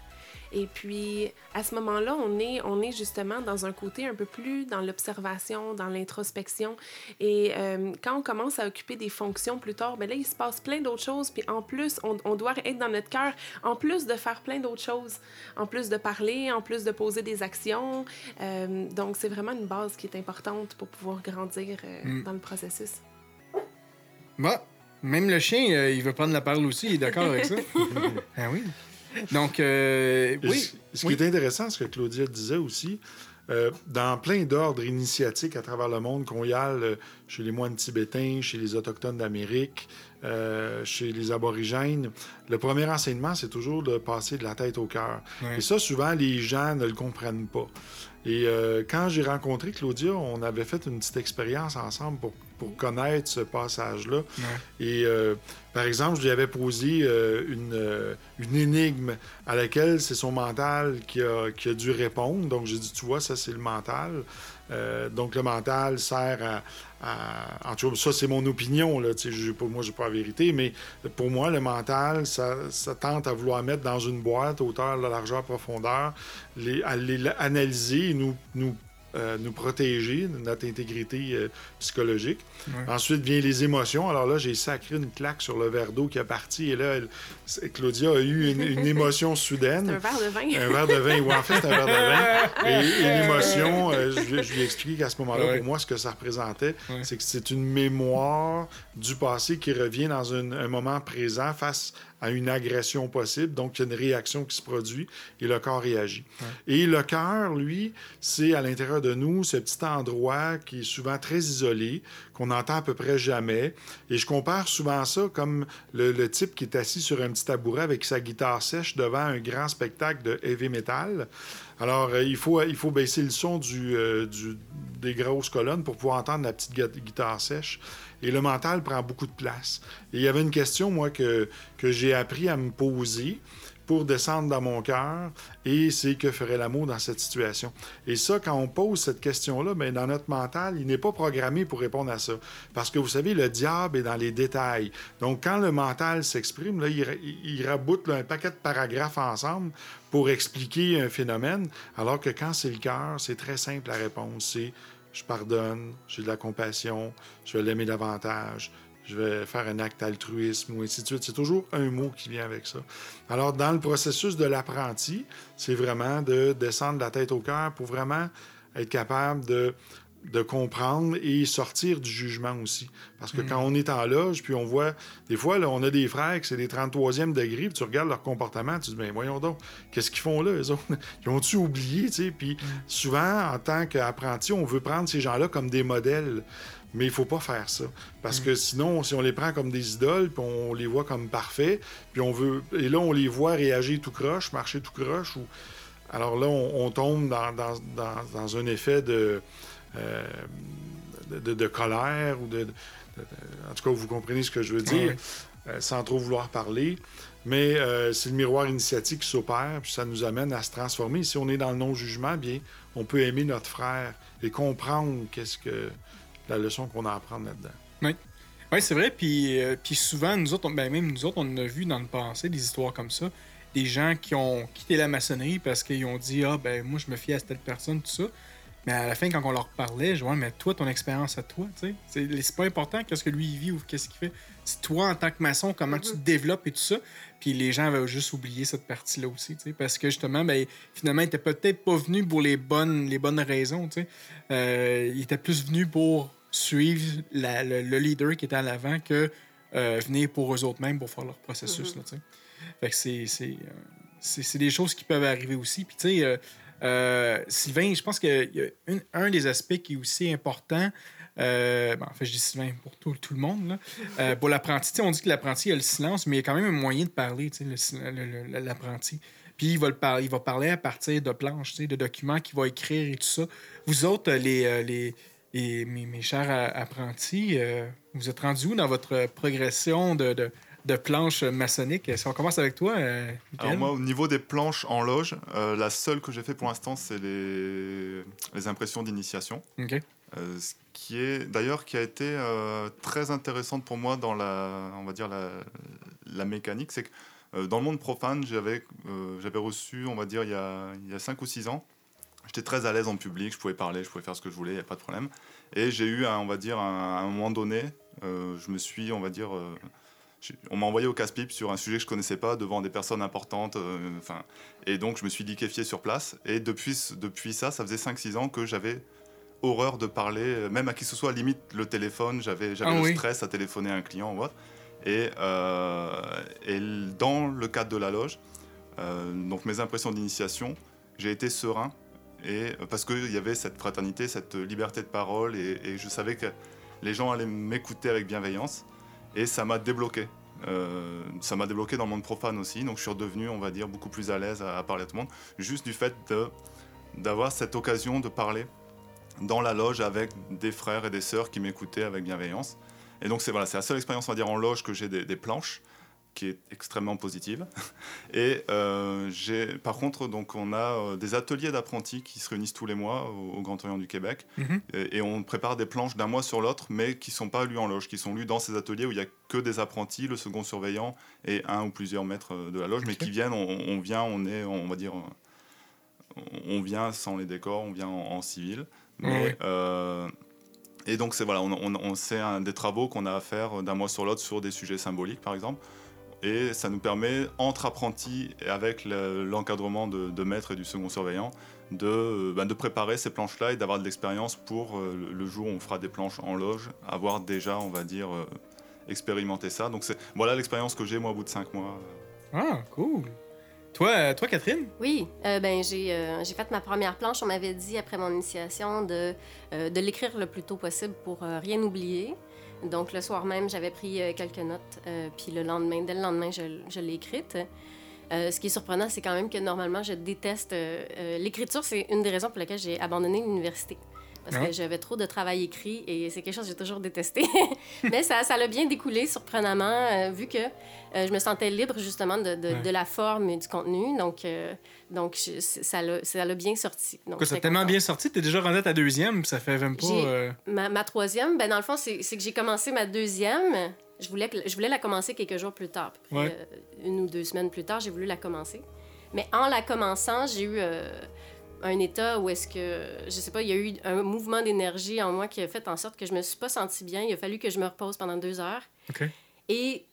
Et puis, à ce moment-là, on est, on est justement dans un côté un peu plus dans l'observation, dans l'introspection. Et euh, quand on commence à occuper des fonctions plus tard, ben là, il se passe plein d'autres choses. Puis en plus, on, on doit être dans notre cœur, en plus de faire plein d'autres choses, en plus de parler, en plus de poser des actions. Euh, donc, c'est vraiment une base qui est importante pour pouvoir grandir euh, Mm. dans le processus. Bah, même le chien, il veut prendre la parole aussi, il est d'accord avec ça? ah oui. Donc, euh, oui. Ce, ce oui. qui est intéressant, ce que Claudia disait aussi, euh, dans plein d'ordres initiatiques à travers le monde, qu'on y euh, chez les moines tibétains, chez les Autochtones d'Amérique, euh, chez les aborigènes, le premier enseignement, c'est toujours de passer de la tête au cœur. Et ça, souvent, les gens ne le comprennent pas. Et quand j'ai rencontré Claudia, on avait fait une petite expérience ensemble pour, pour connaître ce passage-là. Et euh, par exemple, je lui avais posé euh, une, euh, une énigme à laquelle c'est son mental qui a, qui a dû répondre. Donc j'ai dit, tu vois, ça c'est le mental. Donc le mental sert à... à- en tout cas, ça c'est mon opinion, là, pas- moi j'ai pas la vérité, mais pour moi, le mental, ça, ça tente à vouloir mettre dans une boîte, hauteur, la largeur, profondeur, les, à les analyser nous, euh, nous protéger notre intégrité euh, psychologique. Ouais. Ensuite vient les émotions. Alors là, j'ai sacré une claque sur le verre d'eau qui est parti. Et là, elle- Claudia a eu une, une émotion soudaine. un verre de vin. Un verre de vin, ou en fait, un verre de vin. Et, et l'émotion, euh, je, lui- je lui ai expliqué qu'à ce moment-là, Ouais. pour moi, ce que ça représentait, Ouais. c'est que c'est une mémoire du passé qui revient dans une- un moment présent face à une agression possible. Donc, il y a une réaction qui se produit et le corps réagit. Et le cœur, lui, c'est à l'intérieur de nous ce petit endroit qui est souvent très isolé, qu'on n'entend à peu près jamais. Et je compare souvent ça comme le, le type qui est assis sur un petit tabouret avec sa guitare sèche devant un grand spectacle de heavy metal. Alors, euh, il, faut, baisser le son euh, des grosses colonnes pour pouvoir entendre la petite gui- guitare sèche. Et le mental prend beaucoup de place. Et il y avait une question, moi, que, j'ai appris à me poser. pour descendre dans mon cœur et c'est que ferait l'amour dans cette situation. Et ça, quand on pose cette question-là, ben, dans notre mental, il n'est pas programmé pour répondre à ça. Parce que vous savez, le diable est dans les détails. Donc, quand le mental s'exprime, il, raboute un paquet de paragraphes ensemble pour expliquer un phénomène, alors que quand c'est le cœur, c'est très simple la réponse. C'est je pardonne, j'ai de la compassion, je vais l'aimer davantage, je vais faire un acte altruisme ou ainsi de suite. C'est toujours un mot qui vient avec ça. Alors, dans le processus de l'apprenti, c'est vraiment de descendre la tête au cœur pour vraiment être capable de, de comprendre et sortir du jugement aussi. Parce que quand on est en loge, puis on voit, des fois, là, on a des frères qui c'est des 33e degrés, puis tu regardes leur comportement, tu te dis, ben voyons donc, qu'est-ce qu'ils font là, eux autres? Ils ont-tu oublié, tu sais? Puis souvent, en tant qu'apprenti, on veut prendre ces gens-là comme des modèles. Mais il faut pas faire ça. Parce que sinon, si on les prend comme des idoles, puis on les voit comme parfaits, puis on veut. Et là, on les voit réagir tout croche, marcher tout croche, ou. Alors là, on, on tombe dans, dans, dans, dans, un effet de, euh, de, de, colère, ou de, En tout cas, vous comprenez ce que je veux dire, euh, sans trop vouloir parler. Mais euh, c'est le miroir initiatique qui s'opère, puis ça nous amène à se transformer. Si on est dans le non-jugement, bien, on peut aimer notre frère et comprendre qu'est-ce que la leçon qu'on a à apprendre là-dedans. Oui. Oui, c'est vrai. Puis, euh, puis souvent, nous autres, on- ben, même nous autres, on a vu dans le passé des histoires comme ça. Des gens qui ont quitté la maçonnerie parce qu'ils ont dit Ah, ben, moi, je me fie à cette personne, tout ça. Mais à la fin, quand on leur parlait, je vois, mais toi, ton expérience à toi, tu sais, c'est pas important qu'est-ce que lui il vit ou qu'est-ce qu'il fait. C'est toi, en tant que maçon, comment tu te développes et tout ça. Puis les gens avaient juste oublié cette partie-là aussi, tu sais, parce que justement, ben, finalement, ils étaient peut-être pas venus pour les bonnes, les bonnes raisons, tu sais. Euh, ils étaient plus venus pour suivre la- le, le leader qui était à l'avant que euh, venir pour eux autres mêmes pour faire leur processus, là, tu sais. Fait que c'est- c'est euh, c'est c'est des choses qui peuvent arriver aussi. Puis, tu sais, euh, Sylvain, je pense qu'il y a un des aspects qui est aussi important. euh, ben, en fait, je dis Sylvain pour tout, le monde. Là. Euh, pour l'apprenti, on dit que l'apprenti a le silence, mais il y a quand même un moyen de parler, l'apprenti. Puis il va, le il va parler à partir de planches, de documents qu'il va écrire et tout ça. Vous autres, les, mes, chers apprentis, vous êtes rendus où dans votre progression de, de, de planches maçonniques? Si on commence avec toi, euh. Alors moi, au niveau des planches en loge, euh, la seule que j'ai fait pour l'instant, c'est les, les impressions d'initiation. OK. Euh, ce qui est d'ailleurs qui a été euh, très intéressante pour moi dans la, on va dire la, la mécanique, c'est que dans le monde profane, j'avais j'avais reçu, on va dire il y a il y a cinq ou six ans, j'étais très à l'aise en public, je pouvais parler, je pouvais faire ce que je voulais, il y a pas de problème. Et j'ai eu, un, on va dire, un- à un moment donné, je me suis, on va dire, on m'a envoyé au casse-pipe sur un sujet que je connaissais pas devant des personnes importantes, euh, et donc je me suis liquéfié sur place. Et depuis, ça, ça faisait 5-6 ans que j'avais horreur de parler, euh, même à qui que ce soit, limite le téléphone, j'avais Ah le oui. stress à téléphoner à un client ou autre. Et, euh, et dans le cadre de la loge, euh, donc mes impressions d'initiation, j'ai été serein et parce qu'il y avait cette fraternité, cette liberté de parole et, et je savais que les gens allaient m'écouter avec bienveillance et ça m'a débloqué. Euh, ça m'a débloqué dans le monde profane aussi, donc je suis redevenu, on va dire, beaucoup plus à l'aise à, parler à tout le monde, juste du fait d'avoir cette occasion de parler dans la loge avec des frères et des sœurs qui m'écoutaient avec bienveillance. Et donc c'est voilà, c'est la seule expérience, on va dire, en loge que j'ai des planches, qui est extrêmement positive. Et euh, j'ai, par contre, donc on a euh, des ateliers d'apprentis qui se réunissent tous les mois au, au Grand Orient du Québec, Mhm. et, et on prépare des planches d'un mois sur l'autre, mais qui sont pas lues en loge, qui sont lues dans ces ateliers où il y a que des apprentis, le second surveillant et un ou plusieurs maîtres euh, de la loge, mais qui viennent, on, on vient, on est, on va dire, on vient sans les décors, on vient en, en civil. Mais, euh, et donc, c'est voilà, on, on, on- c'est un des travaux qu'on a à faire d'un mois sur l'autre sur des sujets symboliques, par exemple. Et ça nous permet, entre apprentis et avec le- l'encadrement de, de maître et du second surveillant, de, euh, ben, de préparer ces planches-là et d'avoir de l'expérience pour euh, le- jour où on fera des planches en loge, avoir déjà, on va dire, euh, expérimenté ça. Donc, c'est, voilà l'expérience que j'ai, moi, au bout de cinq mois. Ah, cool. Toi, toi Catherine? Oui, euh, ben j'ai euh, j'ai fait ma première planche. On m'avait dit après mon initiation de, euh, de l'écrire le plus tôt possible pour euh, rien oublier. Donc le soir même, j'avais pris euh, quelques notes, euh, puis le lendemain, dès le lendemain, je, l'ai écrite. Euh, ce qui est surprenant, c'est quand même que normalement, je déteste l'écriture. C'est une des raisons pour lesquelles j'ai abandonné l'université. Parce que j'avais trop de travail écrit et c'est quelque chose que j'ai toujours détesté. Mais ça, ça l'a bien découlé, surprenamment, euh, vu que euh, je me sentais libre justement de, de, Ouais. de la forme et du contenu. Donc, euh, donc je- ça l'a bien sorti. Donc, ça tellement bien sorti, t'es déjà rendu à ta deuxième, ça fait même pas. Euh, Ma, ma troisième, ben dans le fond, c'est que j'ai commencé ma deuxième. Je voulais, que- je voulais la commencer quelques jours plus tard. Puis, Ouais. une ou deux semaines plus tard, j'ai voulu la commencer. Mais en la commençant, j'ai eu un état où est-ce que, je sais pas, il y a eu un mouvement d'énergie en moi qui a fait en sorte que je me suis pas sentie bien. Il a fallu que je me repose pendant deux heures. Et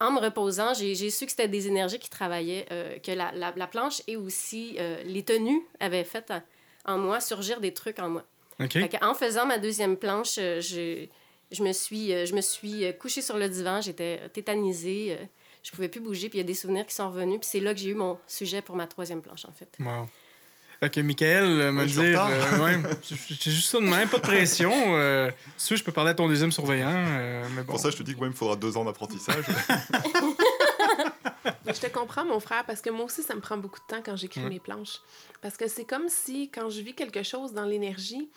en me reposant, j'ai su que c'était des énergies qui travaillaient, euh, que la, la- la planche et aussi euh, les tenues avaient fait en, en moi surgir des trucs en moi. En faisant ma deuxième planche, euh, je, je me suis, je me suis couchée sur le divan, j'étais tétanisée, je pouvais plus bouger, puis il y a des souvenirs qui sont revenus, puis c'est là que j'ai eu mon sujet pour ma troisième planche, en fait. Wow. Fait que Michael euh, dire. en retard. euh, juste ça de même, pas de pression. Euh, si tu veux, je peux parler à ton deuxième surveillant. euh, mais bon. Pour ça, je te dis que ouais, il me faudra deux ans d'apprentissage. Je te comprends, mon frère, parce que moi aussi, ça me prend beaucoup de temps quand j'écris Ouais. mes planches. Parce que c'est comme si, quand je vis quelque chose dans l'énergie,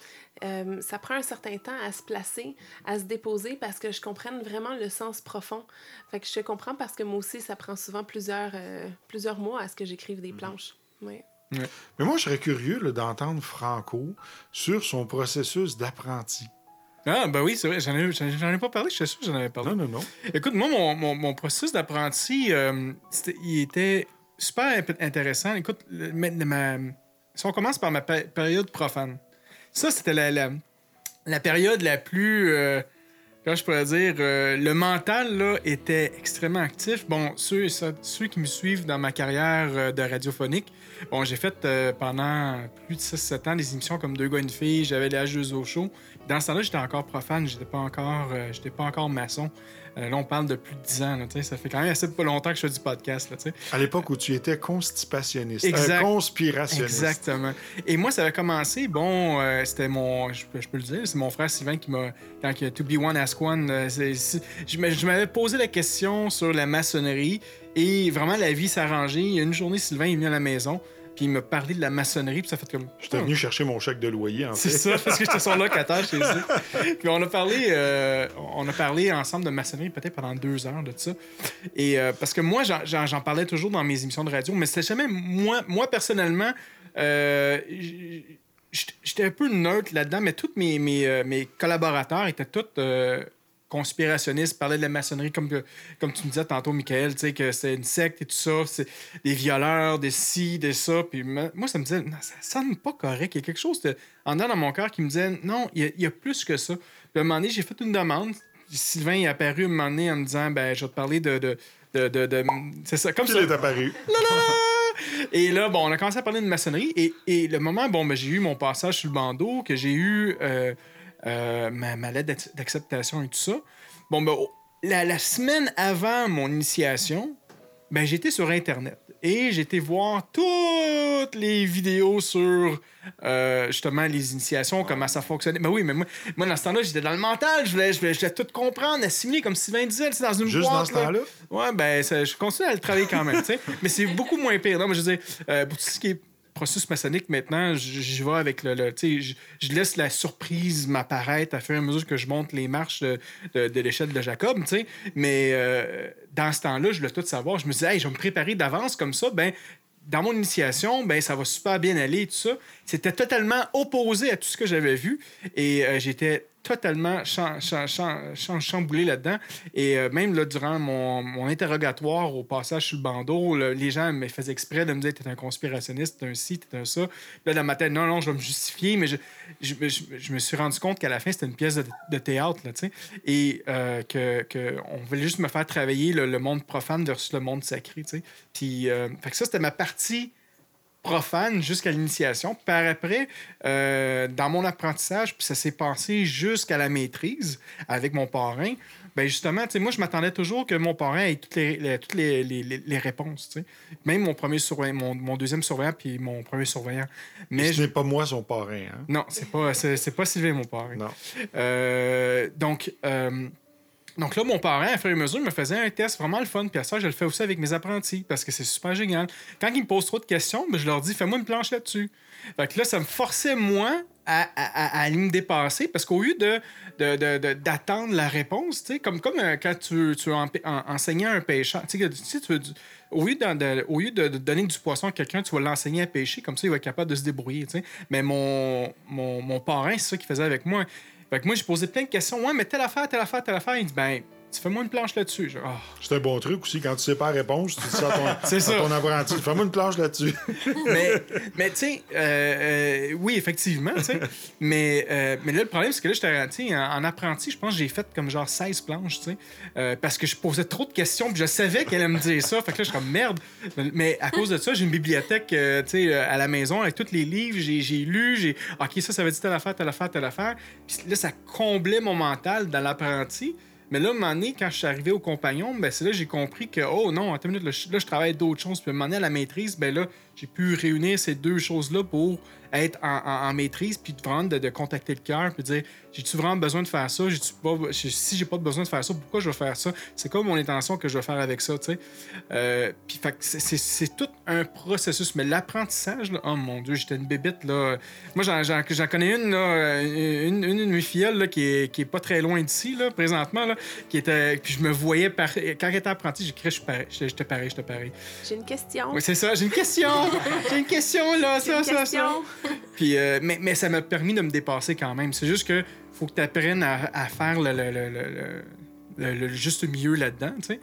euh, ça prend un certain temps à se placer, à se déposer, parce que je comprenne vraiment le sens profond. Fait que je te comprends parce que moi aussi, ça prend souvent plusieurs, euh, plusieurs mois à ce que j'écrive des planches. Ouais. Mais moi, je serais curieux d'entendre Franco sur son processus d'apprenti. Ah, ben oui, c'est vrai, j'en ai, pas parlé, je suis sûr que j'en avais parlé. Non, non, non. Écoute, moi, mon, mon, mon processus d'apprenti, euh, il était super int- intéressant. Écoute, le- ma- ma- si on commence par ma pé- période profane, ça, c'était la, la, la période la plus. euh, je pourrais dire euh, Le mental, là, était extrêmement actif. Bon, ceux, qui me suivent dans ma carrière euh, de radiophonique, bon, j'ai fait euh, pendant plus de 6-7 ans des émissions comme Deux gars, une fille, j'avais les H2O show. Dans ce temps-là, j'étais encore profane, j'étais pas euh, j'étais pas encore maçon. Euh, là, on parle de plus de 10 ans. là, ça fait quand même assez pas longtemps que je fais du podcast. Là. À l'époque où tu étais constipationniste, euh, conspirationniste. Exactement. Et moi, ça avait commencé, bon, euh, c'était mon, je peux, je peux le dire, c'est mon frère Sylvain qui m'a, quand il a To Be One Ask One, euh, je m'avais posé la question sur la maçonnerie et vraiment la vie s'est a une journée, Sylvain est venu à la maison, puis il m'a parlé de la maçonnerie, puis ça fait comme. J'étais venu chercher mon chèque de loyer, en C'est fait. ça, parce que j'étais son locataire chez eux. Puis on a parlé, euh, on a parlé ensemble de maçonnerie peut-être pendant deux heures de ça. Et euh, parce que moi, j'en- parlais toujours dans mes émissions de radio, mais c'était jamais moi, moi personnellement. euh, j'étais- un peu neutre là-dedans, mais tous mes, mes, mes collaborateurs étaient tous conspirationnistes, parlaient de la maçonnerie, comme, que- comme tu me disais tantôt, Michael, tu sais, que c'est une secte et tout ça, c'est des violeurs, des ci, des ça. Puis moi, ça me disait, non, ça sonne pas correct. Il y a quelque chose de, en dedans dans mon cœur qui me disait, non, il y a, il y a plus que ça. Puis à un moment donné, j'ai fait une demande. Sylvain est apparu un moment donné en me disant, ben, je vais te parler de. de, de, de- de- c'est ça, comme Puis ça. il est apparu? Et là, bon, on a commencé à parler de maçonnerie. Et, et le moment, bon, ben, j'ai eu mon passage sur le bandeau, que j'ai eu euh, euh, ma, ma lettre d'ac- d'acceptation et tout ça. Bon, ben, la, la semaine avant mon initiation, ben, j'étais sur Internet. Et été voir toutes les vidéos sur euh, justement les initiations, comment ça fonctionnait. Ben oui, mais moi, moi dans ce temps-là, j'étais dans le mental. Je voulais, je voulais, je voulais tout comprendre, assimiler, comme Sylvain disait, c'est dans une Juste dans boîte. ce là. temps-là? Ouais, ben, ça- je continue à le travailler quand même, tu sais. Mais c'est beaucoup moins pire. Non, mais je veux dire, euh, pour tout ce qui est processus maçonnique, maintenant, j'y vais avec le. je- laisse la surprise m'apparaître à fur et à mesure que je monte les marches de, de- l'échelle de Jacob. Mais euh, dans ce temps-là, je voulais tout savoir. Je me disais, je vais me préparer d'avance comme ça, ben. Dans mon initiation, ben ça va super bien aller tout ça. C'était totalement opposé à tout ce que j'avais vu et euh, j'étais totalement cham- cham- cham- cham- chamboulé là-dedans. Et euh, même là, durant mon, interrogatoire au passage sur le bandeau, les gens me faisaient exprès de me dire T'es un conspirationniste, t'es un ci, t'es un ça. Puis là, dans ma tête, non, non, je vais me justifier, mais je, je, me suis rendu compte qu'à la fin, c'était une pièce de, théâtre, là. Et euh, que, voulait juste me faire travailler le, monde profane versus le monde sacré, tu sais. Puis, euh, fait que ça, c'était ma partie profane jusqu'à l'initiation. Par après, euh, dans mon apprentissage, puis ça s'est passé jusqu'à la maîtrise avec mon parrain, ben justement, moi, je m'attendais toujours que mon parrain ait toutes les, toutes les, les- les- réponses. Même mon premier surveillant, mon, mon deuxième surveillant, puis mon premier surveillant. Mais ce je- n'est pas moi son parrain. Hein? non, c'est pas, c'est pas Sylvain, mon parrain. Non. Euh, donc, euh, donc là, mon parrain, à fur et à mesure, me faisait un test vraiment le fun. Puis à ça, je le fais aussi avec mes apprentis parce que c'est super génial. Quand ils me posent trop de questions, ben, je leur dis, fais-moi une planche là-dessus. Fait que là, ça me forçait, moi, à, à- à aller me dépasser parce qu'au lieu de, d'attendre la réponse, comme, comme euh, quand tu, tu à un pêcheur, tu veux au lieu, de, donner du poisson à quelqu'un, tu vas l'enseigner à pêcher, comme ça, il va être capable de se débrouiller. Mais mon, mon, mon parrain, c'est ça qu'il faisait avec moi. Fait que moi, j'ai posé plein de questions. Ouais, mais telle affaire, telle affaire, telle affaire. Il dit, ben, tu fais-moi une planche là-dessus. Ah. C'est un bon truc aussi. Quand tu sais pas la réponse, tu dis ça à ton, à ton apprenti. Fais-moi une planche là-dessus. mais, mais tu sais, euh, euh, oui, effectivement, tu sais. mais, euh, mais là, le problème, c'est que là, j'étais, en, en apprenti, je pense que j'ai fait comme genre 16 planches, tu sais. parce que je posais trop de questions, puis je savais qu'elle allait me dire ça. Fait que là, je suis comme merde. Mais à cause de ça, j'ai une bibliothèque, tu sais, à la maison avec tous les livres. J'ai, j'ai lu, j'ai. OK, ça, ça veut dire telle affaire, telle affaire, telle affaire. Puis là, ça comblait mon mental dans l'apprenti. Mais là, un moment quand je suis arrivé au compagnon, ben c'est là que j'ai compris que, oh non, attends une minute, là, je, là, je travaille d'autres choses. Puis à un à la maîtrise, ben là, j'ai pu réunir ces deux choses-là pour être en, en- en maîtrise, puis vraiment de, de contacter le cœur, puis de dire, j'ai-tu vraiment besoin de faire ça? Pas, si j'ai pas besoin de faire ça, pourquoi je vais faire ça? C'est quoi mon intention que je vais faire avec ça, tu sais? Euh, puis c'est- tout un processus. Mais l'apprentissage, là, oh mon Dieu, j'étais une bébite, là. Moi, j'en- connais une, là, une, une, de mes filleules, là, qui est, qui est pas très loin d'ici, là, présentement, là, qui était... Puis je me voyais... Par... Quand elle était apprentie, j'écris, je suis pareil, pareil, j'étais pareil. J'ai une question. Oui, c'est ça, j'ai une question! J'ai une question, là, ça, une ça, ça. Puis, euh, mais, mais ça m'a permis de me dépasser quand même. C'est juste que faut que tu apprennes à, à faire le, le- le- le- le- le- le juste milieu là-dedans, tu sais.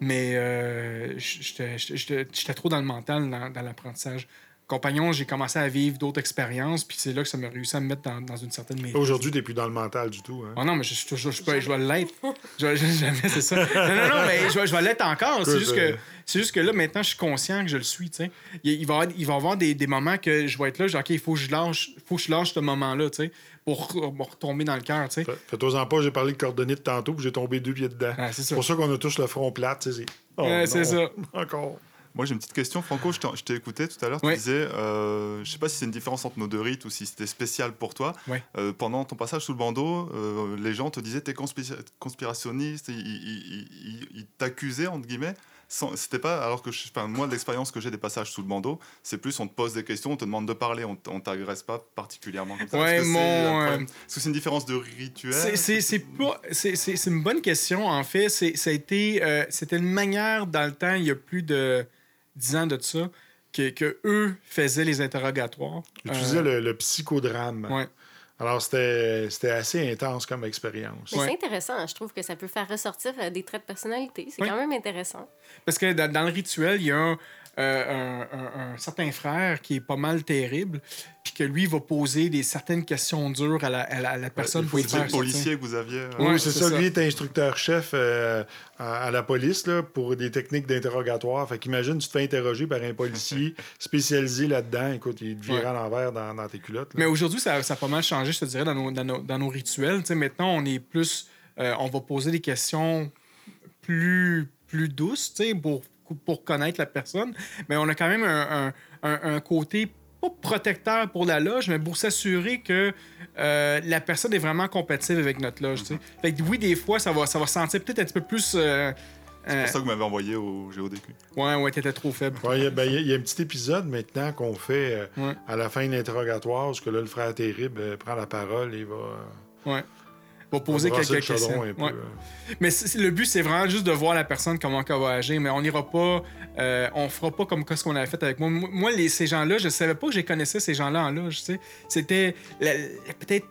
Mais euh, j'étais- trop dans le mental, dans, dans l'apprentissage. Compagnon, j'ai commencé à vivre d'autres expériences, puis c'est là que ça m'a réussi à me mettre dans, dans une certaine maîtrise. Aujourd'hui, t'es plus dans le mental du tout. Hein? Oh non, mais je, je, je, je, je vais l'être. Je, vais- je- jamais, c'est ça. Non, non, non, mais je, vais- je vais l'être encore. C'est juste, euh, que, c'est juste que là, maintenant, je suis conscient que je le suis. tu sais. Il, il va y avoir, il va avoir des, des moments que je vais être là, dis, OK, il faut que je lâche, faut que je lâche ce moment-là, tu sais, pour, pour retomber dans le cœur. tu sais. Fais- Fais-toi-en pas, j'ai parlé de cordonite tantôt, puis j'ai tombé deux pieds dedans. Ah, c'est pour ça qu'on a tous le front plat. tu sais, c'est- Oh, ça. Encore. Moi, j'ai une petite question. Franco, je t'ai écouté tout à l'heure. Tu disais, euh, je sais pas si c'est une différence entre nos deux rites ou si c'était spécial pour toi. Ouais. Euh, pendant ton passage sous le bandeau, euh, les gens te disaient t'es conspira- conspirationniste. Ils, ils- ils- ils- ils t'accusaient, entre guillemets. C'était pas, alors que je, enfin, moi, de l'expérience que j'ai des passages sous le bandeau, c'est plus on te pose des questions, on te demande de parler, on, on t'agresse pas particulièrement comme ça. Ouais, Est-ce que c'est mon, euh, c'est une différence de rituel C'est- C'est c'est pas- c'est- c'est- c'est une bonne question, en fait. C'est- ça a été, euh, C'était une manière, dans le temps, il y a plus de 10 ans de ça, que, que eux faisaient les interrogatoires. J'utilisais Euh, le, le psychodrame. Ouais. Alors, c'était c'était assez intense comme expérience. Mais Ouais. c'est intéressant. Je trouve que ça peut faire ressortir euh, des traits de personnalité. C'est Ouais. quand même intéressant. Parce que dans, dans le rituel, il y a un, euh, un- un- un certain frère qui est pas mal terrible, puis que lui va poser des certaines questions dures à la, à la- à la personne faire le policier que vous aviez. euh, Oui, Ouais, c'est ça. ça. Lui est instructeur-chef euh, à, à la police là, pour des techniques d'interrogatoire. Fait qu'imagine, tu te fais interroger par un policier spécialisé là-dedans. Écoute, il te vire Ouais. à l'envers dans, dans tes culottes. là. Mais aujourd'hui, ça, ça a pas mal changé, je te dirais, dans nos, dans nos, dans nos rituels. Tu sais, maintenant, on est plus. euh, on va poser des questions plus, plus douces, tu sais, pour, pour connaître la personne. Mais on a quand même un, un- un- un côté pas protecteur pour la loge, mais pour s'assurer que euh, la personne est vraiment compatible avec notre loge. tu sais. Fait que oui, des fois, ça va, ça va sentir peut-être un petit peu plus. euh, C'est euh, pour ça que vous m'avez envoyé au GODQ. ouais, ouais, t'étais trop faible. Ouais, il y, a- ben, il y a- il y a un petit épisode maintenant qu'on fait euh, Ouais. à la fin de l'interrogatoire, parce que là, le frère terrible euh, prend la parole et va, euh, Ouais. Va poser quelques questions. Ouais. euh. Mais le but, c'est vraiment juste de voir la personne comment elle va agir. Mais on n'ira pas, euh, on fera pas comme ce qu'on avait fait avec moi. Moi, les, ces gens-là, je savais pas que je connaissais, ces gens-là en loge. tu sais. C'était peut-être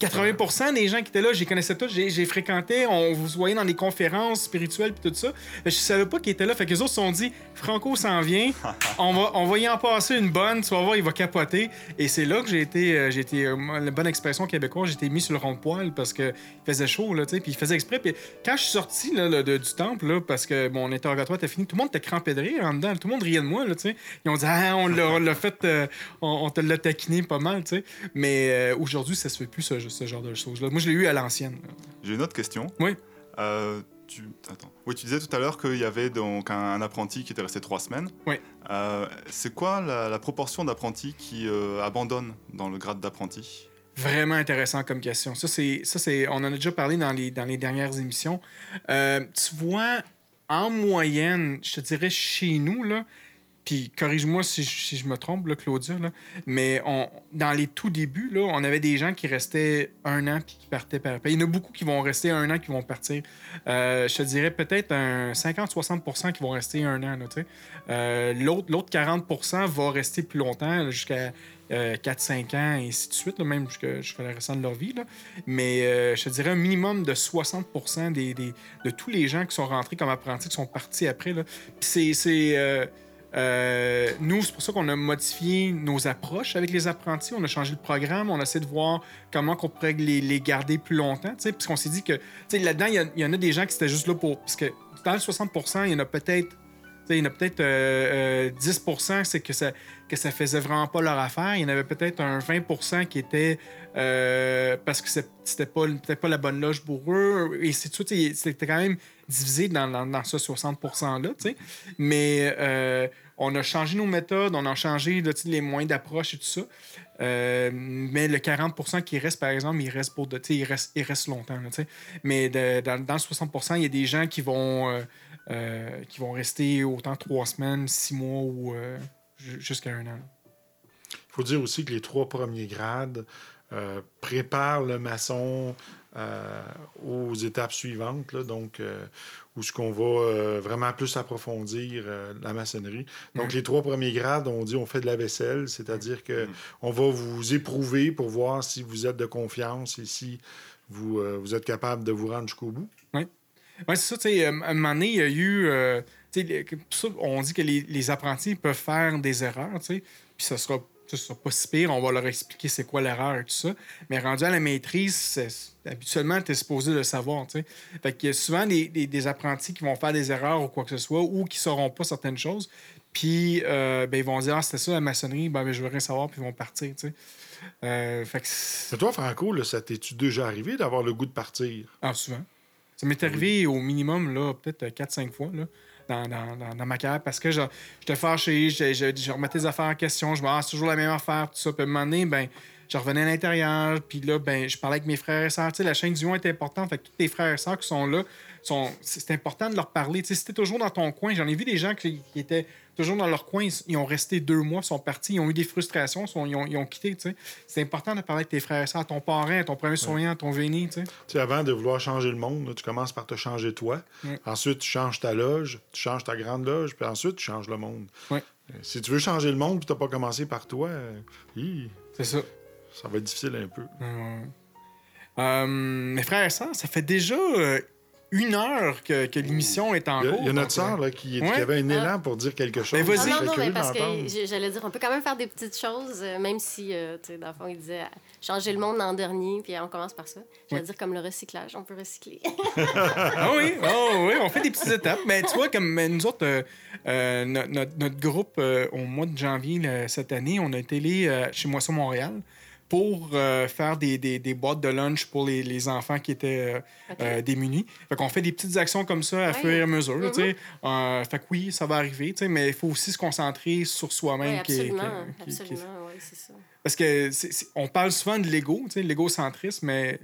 80% des gens qui étaient là, je les connaissais tous, j'ai fréquenté, on vous voyait dans des conférences spirituelles puis tout ça. Je savais pas qu'ils étaient là. Fait que les autres se sont dit, Franco s'en vient, on va, on va y en passer une bonne, tu vas voir, il va capoter. Et c'est là que j'ai été, euh, j'ai été euh, la bonne expression québécoise, j'ai été mis sur le rond de poil parce que il faisait chaud, là, tu sais, puis il faisait exprès. Puis quand je suis sorti là, là, de- du temple, là, parce que mon interrogatoire était fini, tout le monde était crampé de rire en dedans, tout le monde riait de moi, là, tu sais. Ils ont dit, ah, on l'a fait, euh, on, on te l'a taquiné pas mal, tu sais. Mais euh, aujourd'hui, ça se fait plus, ce, ce genre de choses-là. Moi, je l'ai eu à l'ancienne. J'ai une autre question. Oui. Euh, tu... Attends. Oui, tu disais tout à l'heure qu'il y avait donc un, apprenti qui était resté trois semaines. Oui. Euh, c'est quoi la, la proportion d'apprentis qui euh, abandonnent dans le grade d'apprenti? Vraiment intéressant comme question. Ça, c'est, ça, c'est, on en a déjà parlé dans les, dans les dernières émissions. Euh, tu vois, en moyenne, je te dirais chez nous, là, puis corrige-moi si, je- me trompe, Claudia, là, mais on, dans les tout débuts, là, on avait des gens qui restaient un an puis qui partaient par après. Il y en a beaucoup qui vont rester un an qui vont partir. Euh, je te dirais peut-être un 50-60% qui vont rester un an. sais. Euh, L'autre l'autre 40% va rester plus longtemps, jusqu'à euh, 4-5 ans, et ainsi de suite, là, même jusqu'à le restant de leur vie. là. Mais euh, je te dirais un minimum de 60 des, des- de tous les gens qui sont rentrés comme apprentis, qui sont partis après. Puis c'est. Euh, nous, c'est pour ça qu'on a modifié nos approches avec les apprentis. On a changé le programme. On a essayé de voir comment on pourrait les, les garder plus longtemps. Parce qu'on s'est dit que là-dedans, il y a- il y, en a des gens qui étaient juste là pour. Parce que dans le 60% il y en a peut-être. Il y en a peut-être euh, euh, 10 c'est que ça, que ça faisait vraiment pas leur affaire. Il y en avait peut-être un 20% qui était euh, parce que c'était pas, pas la bonne loge pour eux. Et c'est tout. C'était quand même divisé dans, dans, ce 60 %-là. Mais euh, on a changé nos méthodes, on a changé les moyens d'approche et tout ça. Euh, mais le 40% qui reste, par exemple, il reste pour de, il reste, il reste longtemps. mais dans, dans le 60% il y a des gens qui vont, euh, euh, qui vont rester autant trois semaines, six mois ou ju- jusqu'à un an. Il faut dire aussi que les trois premiers grades préparent le maçon euh, aux étapes suivantes, là, donc euh, où ce qu'on va euh, vraiment plus approfondir la maçonnerie. Donc Mhm. les trois premiers grades, on dit on fait de la vaisselle, c'est-à-dire que on va vous éprouver pour voir si vous êtes de confiance et si vous, vous êtes capable de vous rendre jusqu'au bout. Oui, c'est ça. tu sais, euh, à un moment donné, il y a eu. on dit que les, les apprentis peuvent faire des erreurs, puis ça sera, ça sera pas si pire. On va leur expliquer c'est quoi l'erreur et tout ça. Mais rendu à la maîtrise, habituellement, tu es supposé le savoir, tu sais. Fait qu'il y a souvent des, des- des apprentis qui vont faire des erreurs ou quoi que ce soit, ou qui sauront pas certaines choses. Puis, euh, ben, ils vont dire, ah, c'était ça la maçonnerie, ben, ben, je veux rien savoir, puis ils vont partir, tu sais. Euh, fait que. Mais toi, Franco, là, ça t'es-tu déjà arrivé d'avoir le goût de partir? Ah, souvent. Ça m'est arrivé au minimum, là, peut-être 4-5 fois, là, dans, ma carrière, parce que j'étais fâché, je, je, je remettais les affaires en question, je me ah, c'est toujours la même affaire, tout ça. Puis à un moment donné, ben, je revenais à l'intérieur, puis là, ben, je parlais avec mes frères et sœurs. Tu sais, la chaîne du lion est importante, fait que tous tes frères et sœurs qui sont là, sont, c'est important de leur parler. Tu sais, si t'es toujours dans ton coin, j'en ai vu des gens qui étaient toujours dans leur coin, ils, ils ont resté deux mois, ils sont partis, ils ont eu des frustrations, ils, sont- ils ont, ils ont quitté, tu sais. C'est important de parler avec tes frères et sœurs, à ton parrain, à ton premier soignant, à ton véné, tu sais. Tu sais, avant de vouloir changer le monde, là, tu commences par te changer toi. Ensuite, tu changes ta loge, tu changes ta grande loge, puis ensuite, tu changes le monde. Ouais. Euh, Si tu veux changer le monde, puis tu n'as pas commencé par toi, euh, hi, C'est ça. ça va être difficile un peu. Euh, mes frères et sœurs, ça fait déjà une heure que, que l'émission est en Il y a, cours. il y a notre sœur là, qui, Ouais. qui avait un élan pour dire quelque chose. Ben, vas-y. Ah non, non, curieux mais parce que j'allais dire, on peut quand même faire des petites choses, euh, même si, euh, tu sais, dans le fond, il disait euh, changer le monde l'an dernier, puis on commence par ça. J'allais Ouais. dire comme le recyclage, on peut recycler. Ah oui, oh, oui, on fait des petites étapes. Mais tu vois, comme euh, nous autres, euh, euh, no- notre, notre groupe, euh, au mois de janvier là, cette année, on a été allé euh, chez Moisson Montréal pour euh, faire des, des- des boîtes de lunch pour les, les enfants qui étaient euh, euh, démunis. Fait qu'on fait des petites actions comme ça à fur et à mesure. Mhm. Euh, fait que oui, ça va arriver, mais il faut aussi se concentrer sur soi-même. Oui, qui est- qui est- absolument. qui absolument, oui, c'est ça. Parce que on parle souvent de l'ego, l'égocentrisme, mais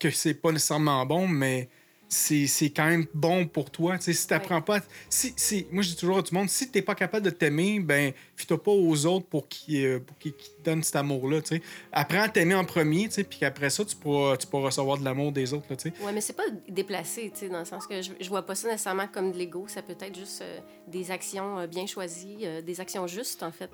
que c'est pas nécessairement bon, mais c'est quand même bon pour toi. Tu si t'apprends pas. Si, si, moi, je dis toujours à tout le monde, si t'es pas capable de t'aimer, ben, fie-toi pas aux autres pour qu'ils euh, te donnent cet amour-là. tu. Apprends à t'aimer en premier, tu puis qu'après ça, tu pourras, tu pourras recevoir de l'amour des autres. Tu. Oui, mais c'est pas déplacé, tu dans le sens que je, je vois pas ça nécessairement comme de l'ego. Ça peut être juste euh, des actions euh, bien choisies, des actions justes, en fait.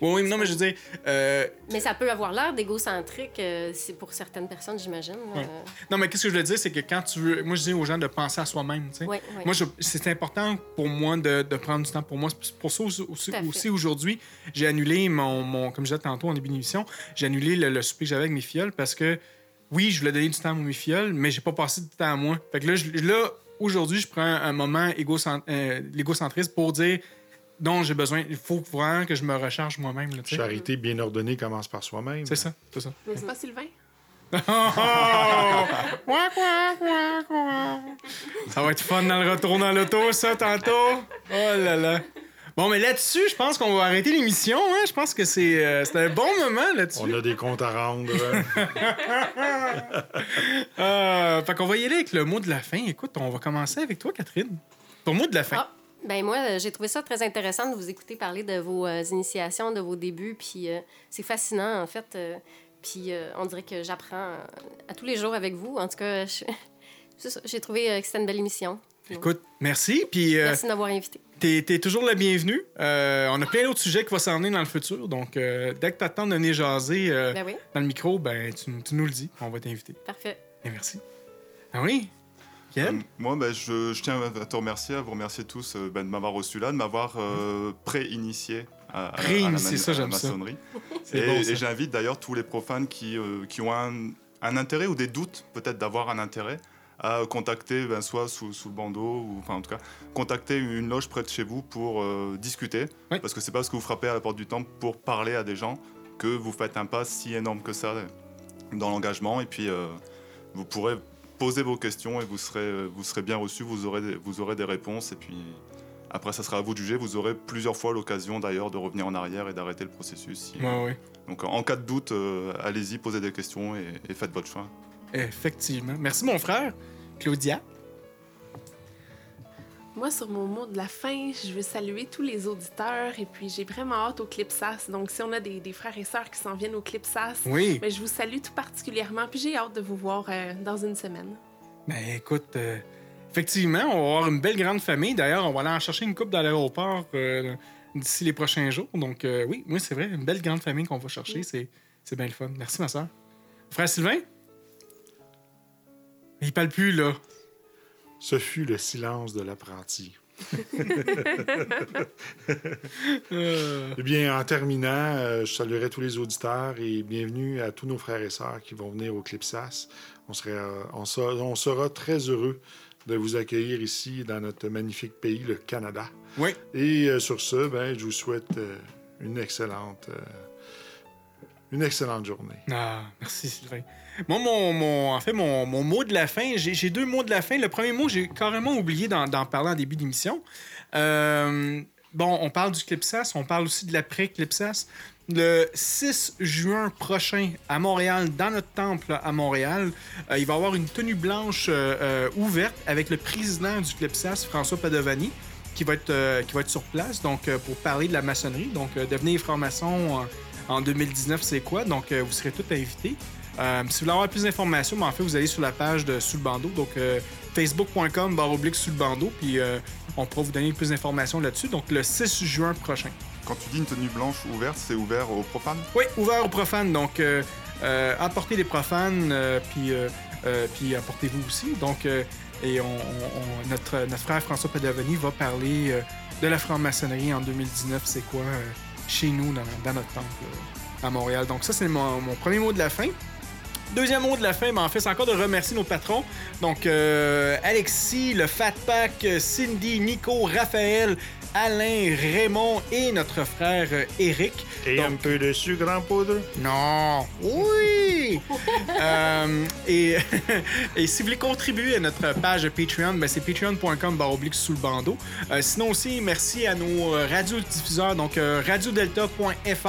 Oui, oui, non, mais je veux dire, euh, Mais ça peut avoir l'air d'égocentrique, euh, c'est pour certaines personnes, j'imagine. Ouais. non, mais qu'est-ce que je veux dire, c'est que quand tu veux. Moi, je dis aux gens de penser à soi-même, tu sais. Ouais, ouais. Moi, je- c'est important pour moi de, de prendre du temps pour moi. Pour ça aussi, aujourd'hui, j'ai annulé mon, mon- Comme je disais tantôt en début d'émission, j'ai annulé le, le souper que j'avais avec mes fioles parce que, oui, je voulais donner du temps à mes fioles, mais j'ai pas passé de temps à moi. Fait que là, je- là aujourd'hui, je prends un moment égocent- euh, l'égocentriste pour dire non, j'ai besoin. Il faut vraiment que je me recharge moi-même. Charité bien ordonnée commence par soi-même. C'est ça, c'est ça. Mais c'est pas Sylvain? Ouac. Ça va être fun dans le retour dans l'auto, ça, tantôt. Oh là là. Bon, mais là-dessus, je pense qu'on va arrêter l'émission. Hein? Je pense que c'est euh, c'est un bon moment là-dessus. On a des comptes à rendre. Euh, fait qu'on va y aller avec le mot de la fin. Écoute, on va commencer avec toi, Catherine. Ton mot de la fin. Ah, Ben moi, euh, j'ai trouvé ça très intéressant de vous écouter parler de vos euh, initiations, de vos débuts, puis euh, c'est fascinant en fait. euh, puis on dirait que j'apprends à tous les jours avec vous. En tout cas, j'ai trouvé que c'était une belle émission. Écoute, merci. Puis Merci de m'avoir invité. t'es es toujours la bienvenue. On a plein d'autres sujets qui vont s'en venir dans le futur. Donc, dès que t'attends de venir jaser Ben oui, dans le micro, ben tu, tu nous le dis. On va t'inviter. parfait. Et merci. Ah oui? Euh, Moi, ben, je, je tiens à te remercier, à vous remercier tous euh, ben, de m'avoir reçu là, de m'avoir euh, pré-initié à, à la- à la Pré-initié, mani- ça, à la j'aime ça. maçonnerie. Et, bon, et j'invite d'ailleurs tous les profanes qui, euh, qui ont un, un intérêt ou des doutes peut-être d'avoir un intérêt à contacter ben, soit sous, sous le bandeau ou enfin en tout cas contacter une loge près de chez vous pour euh, discuter Oui. parce que c'est pas parce que vous frappez à la porte du temple pour parler à des gens que vous faites un pas si énorme que ça dans l'engagement et puis euh, vous pourrez poser vos questions et vous serez, vous serez bien reçus, vous aurez, des, vous aurez des réponses et puis après ça sera à vous de juger, vous aurez plusieurs fois l'occasion d'ailleurs de revenir en arrière et d'arrêter le processus. ouais. donc en cas de doute, euh, allez-y, posez des questions et, et faites votre choix. Effectivement. Merci, mon frère. Claudia? Moi, sur mon mot de la fin, je veux saluer tous les auditeurs et puis j'ai vraiment hâte au Clipsas. Donc, si on a des, des frères et sœurs qui s'en viennent au Clipsas, Oui. ben, je vous salue tout particulièrement puis j'ai hâte de vous voir euh, dans une semaine. Ben écoute, euh, effectivement, on va avoir une belle grande famille. D'ailleurs, on va aller en chercher une coupe dans l'aéroport euh, d'ici les prochains jours. Donc oui, oui, c'est vrai, une belle grande famille qu'on va chercher. C'est, c'est bien le fun. Merci, ma soeur. Frère Sylvain? Il parle plus, là. Ce fut le silence de l'apprenti. Eh bien, en terminant, euh, je saluerai tous les auditeurs et bienvenue à tous nos frères et sœurs qui vont venir au Clipsas. On, serait, euh, on, sera, on sera très heureux de vous accueillir ici dans notre magnifique pays, le Canada. Oui. Et euh, sur ce, ben, je vous souhaite une excellente, une excellente journée. Ah, merci, Sylvain. Moi, mon, en fait, mon, mon mot de la fin, j'ai, deux mots de la fin. Le premier mot, j'ai carrément oublié d'en, parler en début d'émission. Euh, bon, on parle du Clipsas, on parle aussi de l'après-Clipsas. Le 6 juin prochain, à Montréal, dans notre temple à Montréal, euh, il va y avoir une tenue blanche euh, ouverte avec le président du Clipsas, François Padovani, qui va être, qui va être sur place donc, pour parler de la maçonnerie. Donc, euh, devenir franc-maçon en, en 2019, c'est quoi? Donc, euh, vous serez tous invités. Euh, si vous voulez avoir plus d'informations, ben, en fait, vous allez sur la page de Sous le bandeau, donc euh, facebook.com barre oblique sous le bandeau, puis euh, on pourra vous donner plus d'informations là-dessus. Donc, le 6 juin prochain. Quand tu dis une tenue blanche ouverte, c'est ouvert aux profanes? Oui, ouvert aux profanes. Donc, apportez des profanes, puis, puis apportez-vous aussi. Donc, et on, on- on- notre, notre frère François Padovani va parler de la franc-maçonnerie en 2019. C'est quoi chez nous, dans, notre temple euh, à Montréal. Donc, ça, c'est mon, premier mot de la fin. Deuxième mot de la fin, ben, en fait, c'est encore de remercier nos patrons. Donc, euh, Alexis, le Fat Pack, Cindy, Nico, Raphaël, Alain, Raymond et notre frère euh, Eric. Et Donc- un peu de sucre en poudre? Non! Oui! Euh, et, et si vous voulez contribuer à notre page Patreon, ben c'est patreon.com oblique sous le bandeau. Euh, sinon aussi, merci à nos euh, radiodiffuseurs, donc euh, radiodelta.fr,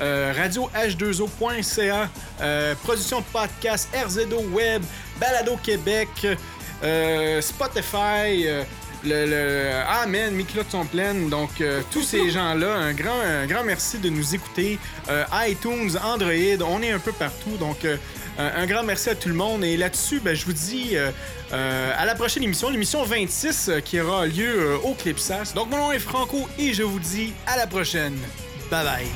euh, radioh2o.ca, euh, production de podcast RZO Web, Balado Québec, euh, Spotify, euh, le, le ah man, mes culottes sont pleines. Donc euh, tous ces gens-là, un grand, un grand merci de nous écouter. Euh, iTunes, Android, on est un peu partout. Donc euh, un, grand merci à tout le monde. Et là-dessus, ben, je vous dis à la prochaine émission, l'émission 26 euh, qui aura lieu au Clipsas. Donc mon nom est Franco et je vous dis à la prochaine. Bye bye.